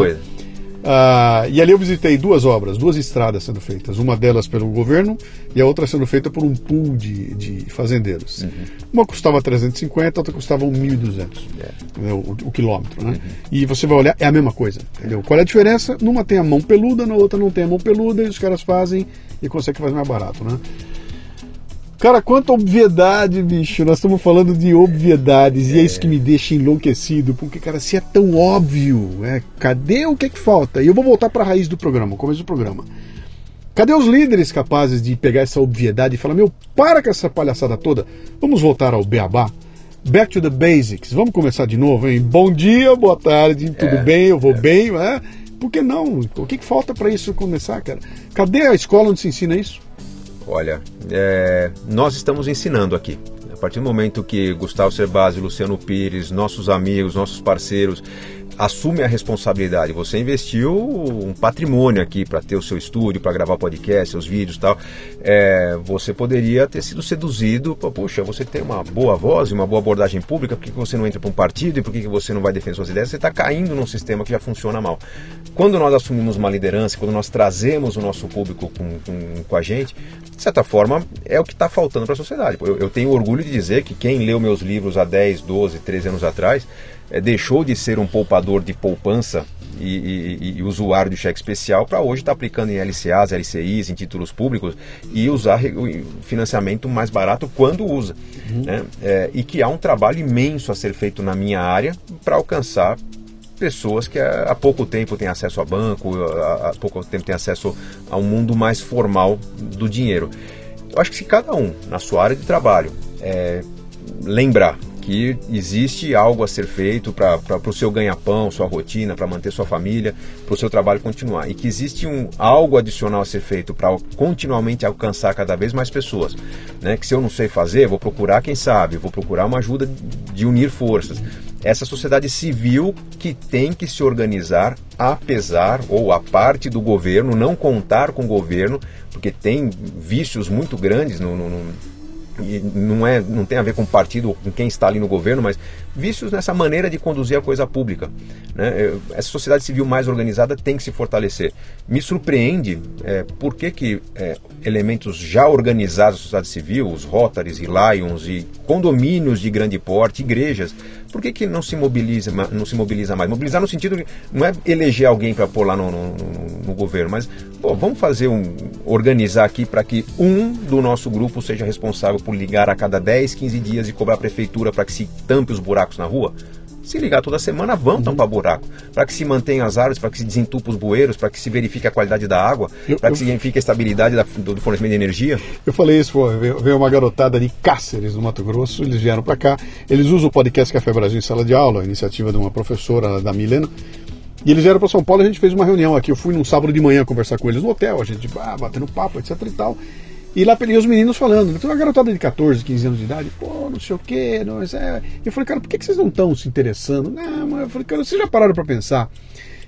Ah, e ali eu visitei duas obras, duas estradas sendo feitas, uma delas pelo governo e a outra sendo feita por um pool de, de fazendeiros. Uhum. Uma custava 350, a outra custava 1.200 é. o, o, quilômetro. Né? Uhum. E você vai olhar, é a mesma coisa. Entendeu? Qual é a diferença? Numa tem a mão peluda, na outra não tem a mão peluda, e os caras fazem e conseguem fazer mais barato. Né? Cara, quanta obviedade, bicho. Nós estamos falando de obviedades é. e é isso que me deixa enlouquecido. Porque, cara, se é tão óbvio, é, cadê o que é que falta? E eu vou voltar para a raiz do programa, o começo do programa. Cadê os líderes capazes de pegar essa obviedade e falar: meu, para com essa palhaçada toda, vamos voltar ao beabá? Back to the basics. Vamos começar de novo, hein? Bom dia, boa tarde, tudo é, bem? Eu vou é. bem, é? Por que não? O que, que falta para isso começar, cara? Cadê a escola onde se ensina isso? Olha, é, nós estamos ensinando aqui. A partir do momento que Gustavo Cerbasi, Luciano Pires, nossos amigos, nossos parceiros assume a responsabilidade. Você investiu um patrimônio aqui para ter o seu estúdio, para gravar podcast, seus vídeos e tal. É, você poderia ter sido seduzido, poxa, você tem uma boa voz e uma boa abordagem pública, por que você não entra para um partido e por que você não vai defender suas ideias? Você está caindo num sistema que já funciona mal. Quando nós assumimos uma liderança, quando nós trazemos o nosso público com, com, com a gente, de certa forma, é o que está faltando para a sociedade. Eu, eu tenho orgulho de dizer que quem leu meus livros há 10, 12, 13 anos atrás, é, deixou de ser um poupador de poupança e, e, e usuário de cheque especial para hoje estar tá aplicando em LCAs, LCIs, em títulos públicos e usar o financiamento mais barato quando usa. Uhum. Né? É, e que há um trabalho imenso a ser feito na minha área para alcançar pessoas que há pouco tempo têm acesso a banco, há pouco tempo têm acesso a um mundo mais formal do dinheiro. Eu acho que se cada um, na sua área de trabalho, é, lembrar que existe algo a ser feito para o seu ganha-pão, sua rotina, para manter sua família, para o seu trabalho continuar. E que existe um, algo adicional a ser feito para continuamente alcançar cada vez mais pessoas. Né? Que se eu não sei fazer, vou procurar quem sabe, vou procurar uma ajuda de unir forças. Essa sociedade civil que tem que se organizar apesar ou a parte do governo, não contar com o governo, porque tem vícios muito grandes no, no, e não, é, não tem a ver com partido, com quem está ali no governo, mas vícios nessa maneira de conduzir a coisa pública. Né? Essa sociedade civil mais organizada tem que se fortalecer. Me surpreende é, por que, que é, elementos já organizados da sociedade civil, os Rotaries e Lions e condomínios de grande porte, igrejas, por que, que não se mobiliza não se mobiliza mais? Mobilizar no sentido de não é eleger alguém para pôr lá no, no, no, no, governo, mas pô, vamos fazer um organizar aqui para que um do nosso grupo seja responsável por ligar a cada 10, 15 dias e cobrar a prefeitura para que se tampe os buracos na rua? Se ligar toda semana, vão uhum. tampar buraco. Para que se mantenham as árvores, para que se desentupe os bueiros, para que se verifique a qualidade da água, para que se verifique a estabilidade da, do, do, fornecimento de energia. Eu falei isso, veio uma garotada de Cáceres, no Mato Grosso, eles vieram para cá. Eles usam o podcast Café Brasil em sala de aula, a iniciativa de uma professora da Milena. E eles vieram para São Paulo e a gente fez uma reunião aqui. Eu fui num sábado de manhã conversar com eles no hotel, a gente ah, batendo papo, etc e tal. E lá peguei os meninos falando, então uma garotada de 14, 15 anos de idade, pô, não sei o quê, não, é... Eu falei, cara, por que, vocês não estão se interessando? Não, mas eu falei, cara, vocês já pararam para pensar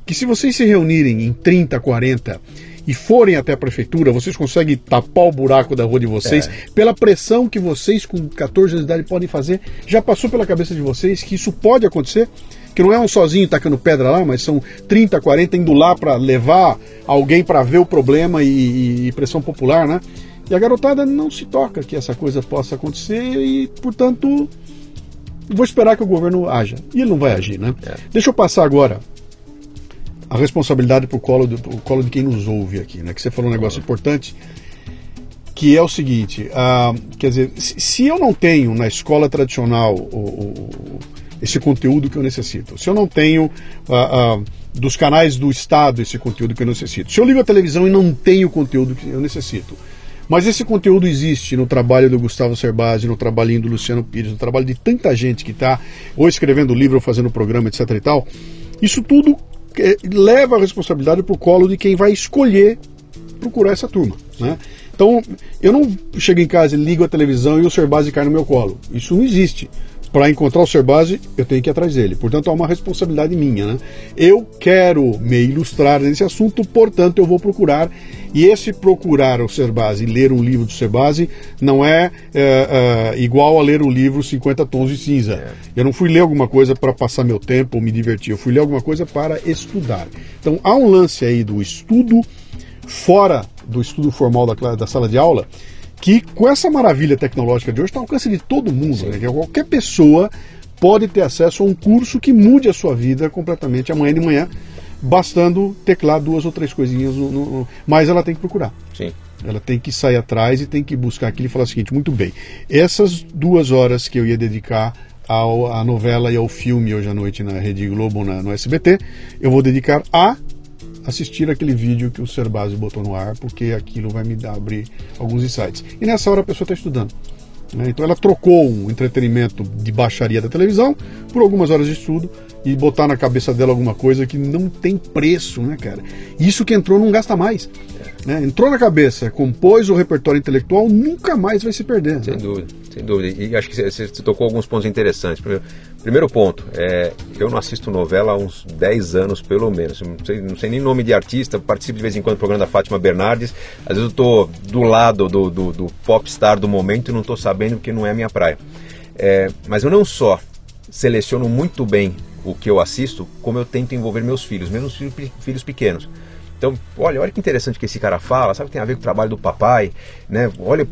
que se vocês se reunirem em 30, 40 e forem até a prefeitura, vocês conseguem tapar o buraco da rua de vocês é. pela pressão que vocês com 14 anos de idade podem fazer. Já passou pela cabeça de vocês que isso pode acontecer? Que não é um sozinho tacando pedra lá, mas são 30, 40 indo lá para levar alguém para ver o problema e, e, e pressão popular, né? E a garotada não se toca que essa coisa possa acontecer e, portanto, vou esperar que o governo haja. E ele não vai agir, né? É. Deixa eu passar agora a responsabilidade para o colo, do, colo de quem nos ouve aqui, né? Que você falou um negócio uhum. importante, que é o seguinte, uh, quer dizer, se, se, eu não tenho na escola tradicional o, o, esse conteúdo que eu necessito, se eu não tenho uh, uh, dos canais do Estado esse conteúdo que eu necessito, se eu ligo a televisão e não tenho o conteúdo que eu necessito, mas esse conteúdo existe no trabalho do Gustavo Cerbasi, no trabalhinho do Luciano Pires, no trabalho de tanta gente que está ou escrevendo livro ou fazendo programa, etc. e tal. Isso tudo é, leva a responsabilidade para o colo de quem vai escolher procurar essa turma. Né? Então, eu não chego em casa ligo a televisão e o Cerbasi cai no meu colo. Isso não existe para encontrar o ser base, eu tenho que ir atrás dele. Portanto, é uma responsabilidade minha. Né? Eu quero me ilustrar nesse assunto, portanto, eu vou procurar. E esse procurar o ser base e ler um livro do ser base não é, é, é igual a ler o livro 50 Tons de Cinza. É. Eu não fui ler alguma coisa para passar meu tempo ou me divertir, eu fui ler alguma coisa para estudar. Então, há um lance aí do estudo fora do estudo formal da, da sala de aula que com essa maravilha tecnológica de hoje está ao alcance de todo mundo. Né? Qualquer pessoa pode ter acesso a um curso que mude a sua vida completamente amanhã de manhã, bastando teclar duas ou três coisinhas, no, no, mas ela tem que procurar. Sim. Ela tem que sair atrás e tem que buscar aquilo e falar o seguinte: muito bem, essas duas horas que eu ia dedicar ao, à novela e ao filme hoje à noite na Rede Globo, na, no SBT, eu vou dedicar a assistir aquele vídeo que o Serbasi botou no ar, porque aquilo vai me dar, abrir alguns insights. E nessa hora a pessoa está estudando. Né? Então ela trocou um entretenimento de baixaria da televisão por algumas horas de estudo e botar na cabeça dela alguma coisa que não tem preço, né, cara? Isso que entrou não gasta mais. Né? Entrou na cabeça, compôs o repertório intelectual, nunca mais vai se perder. Sem né? dúvida, sem dúvida. E acho que você, tocou alguns pontos interessantes. Primeiro, primeiro ponto, é, eu não assisto novela há uns 10 anos, pelo menos. Não sei, não sei nem nome de artista, participo de vez em quando do programa da Fátima Bernardes. Às vezes eu estou do lado do, do, do popstar do momento e não estou sabendo porque não é a minha praia. É, mas eu não só seleciono muito bem o que eu assisto, como eu tento envolver meus filhos, mesmo os filhos pequenos. Então, olha, olha que interessante que esse cara fala, sabe que tem a ver com o trabalho do papai, né? Olha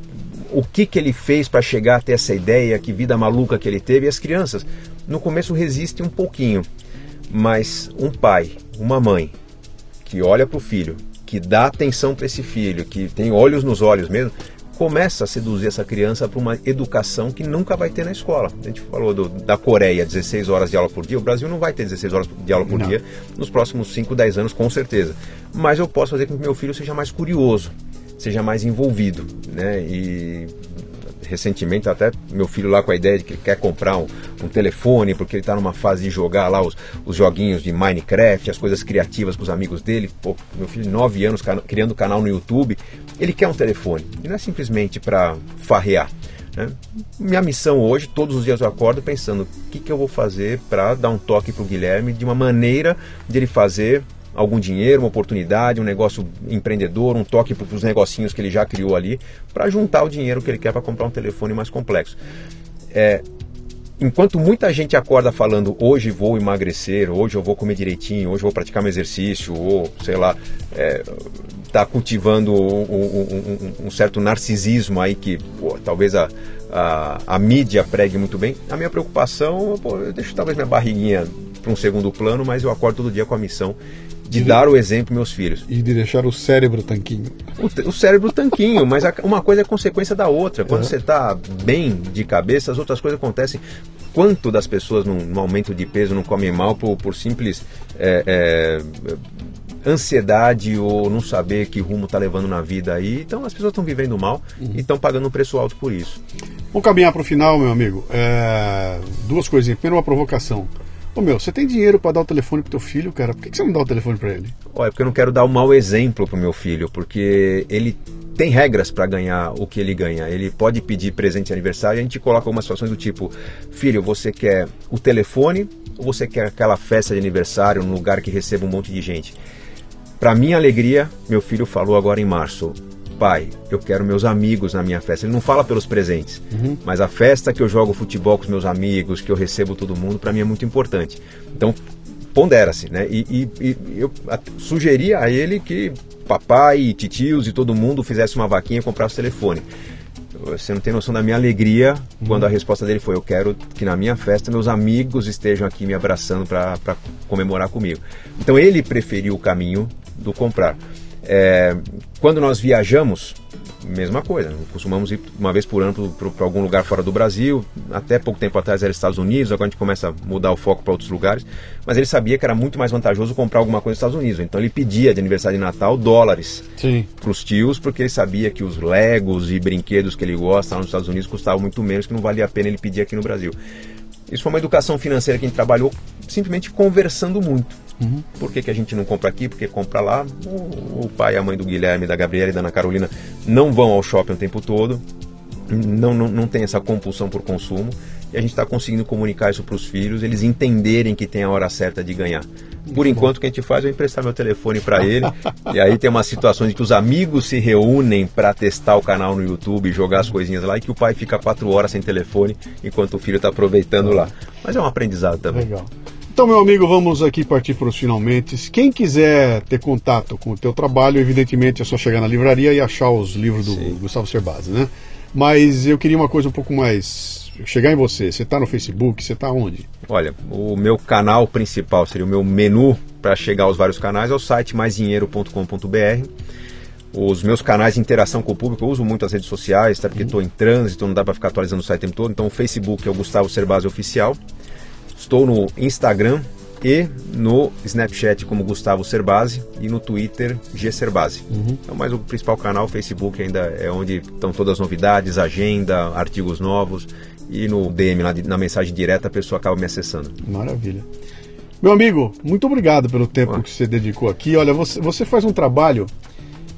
o que, que ele fez para chegar até essa ideia, que vida maluca que ele teve. E as crianças, no começo, resistem um pouquinho, mas um pai, uma mãe, que olha para o filho, que dá atenção para esse filho, que tem olhos nos olhos mesmo, começa a seduzir essa criança para uma educação que nunca vai ter na escola. A gente falou do, da Coreia, 16 horas de aula por dia. O Brasil não vai ter 16 horas de aula por não. dia nos próximos 5, 10 anos, com certeza. Mas eu posso fazer com que meu filho seja mais curioso, seja mais envolvido. Né? E recentemente até meu filho lá com a ideia de que ele quer comprar um, um telefone porque ele está numa fase de jogar lá os, os joguinhos de Minecraft, as coisas criativas com os amigos dele. Pô, meu filho de 9 anos criando canal no YouTube, ele quer um telefone. E não é simplesmente para farrear. Né? Minha missão hoje, todos os dias eu acordo pensando o que, que eu vou fazer para dar um toque para o Guilherme de uma maneira de ele fazer algum dinheiro, uma oportunidade, um negócio empreendedor, um toque para os negocinhos que ele já criou ali, para juntar o dinheiro que ele quer para comprar um telefone mais complexo. É, enquanto muita gente acorda falando hoje vou emagrecer, hoje eu vou comer direitinho, hoje vou praticar meu exercício, ou sei lá, está é, cultivando um, um, um, um, certo narcisismo aí que pô, talvez a, a, a, mídia pregue muito bem. A minha preocupação, pô, eu deixo talvez minha barriguinha para um segundo plano, mas eu acordo todo dia com a missão de, dar o exemplo meus filhos. E de deixar o cérebro tanquinho. O, o cérebro tanquinho, mas a, uma coisa é consequência da outra. Quando é. você está bem de cabeça, as outras coisas acontecem. Quanto das pessoas num, num aumento de peso não comem mal por, por simples é, é, ansiedade ou não saber que rumo está levando na vida aí. Então as pessoas estão vivendo mal uhum. e estão pagando um preço alto por isso. Vamos caminhar para o final, meu amigo. É, duas coisinhas. Primeiro, uma provocação. Ô meu, você tem dinheiro para dar o telefone pro teu filho, cara? Por que, você não dá o telefone para ele? Olha, porque eu não quero dar um mau exemplo pro meu filho, porque ele tem regras para ganhar o que ele ganha. Ele pode pedir presente de aniversário e a gente coloca algumas situações do tipo: filho, você quer o telefone ou você quer aquela festa de aniversário num lugar que receba um monte de gente? Para minha alegria, meu filho falou agora em março: pai, eu quero meus amigos na minha festa. Ele não fala pelos presentes, uhum. mas a festa que eu jogo futebol com os meus amigos, que eu recebo todo mundo, para mim é muito importante. Então, pondera-se, né? E, e, e eu sugeria a ele que papai, titios e todo mundo fizesse uma vaquinha e comprasse o telefone. Você não tem noção da minha alegria uhum. quando a resposta dele foi: Eu quero que na minha festa meus amigos estejam aqui me abraçando para comemorar comigo. Então ele preferiu o caminho do comprar. É, quando nós viajamos, mesma coisa. Costumamos ir uma vez por ano para algum lugar fora do Brasil. Até pouco tempo atrás era Estados Unidos, agora a gente começa a mudar o foco para outros lugares. Mas ele sabia que era muito mais vantajoso comprar alguma coisa nos Estados Unidos. Então ele pedia de aniversário de Natal dólares para os tios, porque ele sabia que os Legos e brinquedos que ele gosta lá nos Estados Unidos custavam muito menos, que não valia a pena ele pedir aqui no Brasil. Isso foi uma educação financeira que a gente trabalhou simplesmente conversando muito. Uhum. Por que, que a gente não compra aqui? Porque compra lá. O, o pai a mãe do Guilherme, da Gabriela e da Ana Carolina não vão ao shopping o tempo todo. Não, não, não tem essa compulsão por consumo. E a gente está conseguindo comunicar isso para os filhos, eles entenderem que tem a hora certa de ganhar. Por enquanto, o que a gente faz é emprestar meu telefone para ele. e aí tem umas situações em que os amigos se reúnem para testar o canal no YouTube, jogar as coisinhas lá, e que o pai fica quatro horas sem telefone enquanto o filho está aproveitando lá. Mas é um aprendizado também. Legal. Então, meu amigo, vamos aqui partir para os finalmente. Quem quiser ter contato com o teu trabalho, evidentemente é só chegar na livraria e achar os livros do Sim. Gustavo Cerbasi, né? Mas eu queria uma coisa um pouco mais chegar em você. Você está no Facebook? Você está onde? Olha, o meu canal principal seria o meu menu para chegar aos vários canais é o site maisdinheiro.com.br. Os meus canais de interação com o público, eu uso muito as redes sociais, tá? porque estou em trânsito, não dá para ficar atualizando o site o tempo todo. Então o Facebook é o Gustavo Cerbasi Oficial. Estou no Instagram e no Snapchat como Gustavo Cerbasi e no Twitter G Cerbasi. Uhum. Então, mas o principal canal, o Facebook, ainda é onde estão todas as novidades, agenda, artigos novos e no DM, na, na mensagem direta, a pessoa acaba me acessando. Maravilha. Meu amigo, muito obrigado pelo tempo ah. que você dedicou aqui. Olha, você, você faz um trabalho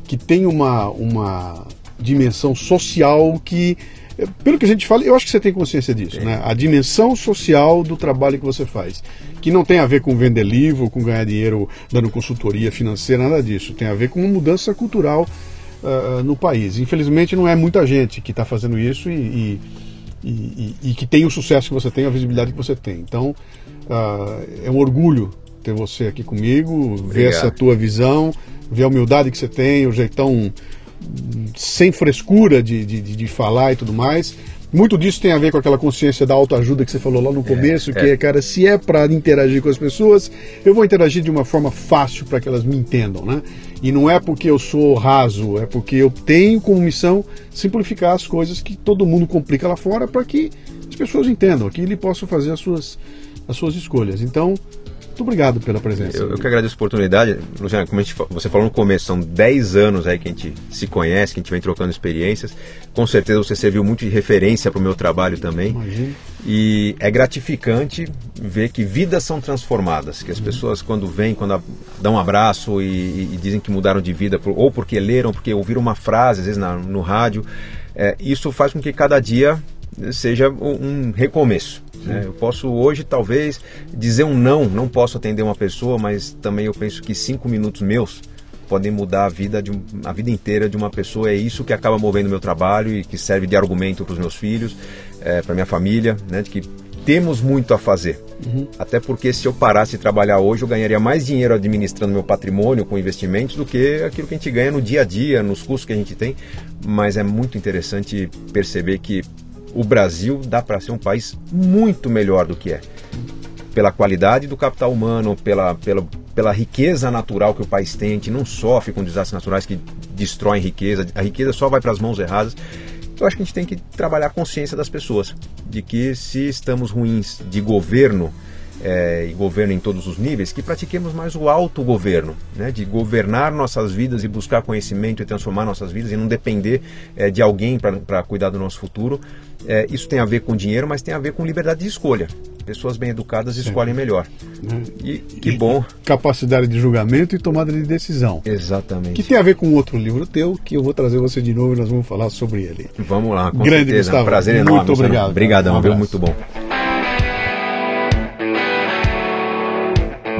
que tem uma, uma dimensão social que pelo que a gente fala, eu acho que você tem consciência disso, né? A dimensão social do trabalho que você faz, que não tem a ver com vender livro, com ganhar dinheiro dando consultoria financeira, nada disso. Tem a ver com uma mudança cultural uh, no país. Infelizmente, não é muita gente que está fazendo isso e, e, e, e, que tem o sucesso que você tem, a visibilidade que você tem. Então, uh, é um orgulho ter você aqui comigo, Obrigado. ver essa tua visão, ver a humildade que você tem, o jeitão sem frescura de, de, de, falar e tudo mais. Muito disso tem a ver com aquela consciência da autoajuda que você falou lá no é, começo, é, que é, cara, se é para interagir com as pessoas, eu vou interagir de uma forma fácil para que elas me entendam, né? E não é porque eu sou raso, é porque eu tenho como missão simplificar as coisas que todo mundo complica lá fora para que as pessoas entendam, que ele possa fazer as suas, as suas escolhas. Então, muito obrigado pela presença. Eu, eu que agradeço a oportunidade. Luciano, como gente, você falou no começo, são 10 anos aí que a gente se conhece, que a gente vem trocando experiências. Com certeza você serviu muito de referência para o meu trabalho também. Imagina. E é gratificante ver que vidas são transformadas, que as uhum. pessoas quando vêm, quando dão um abraço e, e, dizem que mudaram de vida, ou porque leram, porque ouviram uma frase, às vezes na, no rádio, é, isso faz com que cada dia seja um recomeço. Né? Eu posso hoje talvez dizer um não, não posso atender uma pessoa, mas também eu penso que cinco minutos meus podem mudar a vida, de a vida inteira de uma pessoa. É isso que acaba movendo o meu trabalho e que serve de argumento para os meus filhos, é, para minha família, né? de que temos muito a fazer. Uhum. Até porque se eu parasse de trabalhar hoje, eu ganharia mais dinheiro administrando meu patrimônio com investimentos do que aquilo que a gente ganha no dia a dia, nos custos que a gente tem. Mas é muito interessante perceber que o Brasil dá para ser um país muito melhor do que é. Pela qualidade do capital humano, pela, pela, pela riqueza natural que o país tem, a gente não sofre com desastres naturais que destroem riqueza, a riqueza só vai para as mãos erradas. Eu acho que a gente tem que trabalhar a consciência das pessoas, de que se estamos ruins de governo, é, e governo em todos os níveis, que pratiquemos mais o autogoverno, né? de governar nossas vidas e buscar conhecimento e transformar nossas vidas e não depender é, de alguém para cuidar do nosso futuro. É, isso tem a ver com dinheiro, mas tem a ver com liberdade de escolha. Pessoas bem educadas escolhem melhor. Né? E que e, bom. Capacidade de julgamento e tomada de decisão. Exatamente. Que tem a ver com outro livro teu, que eu vou trazer você de novo e nós vamos falar sobre ele. Vamos lá, com Grande certeza. Gustavo. É um prazer enorme. Muito obrigado. Obrigadão, um viu? Muito bom.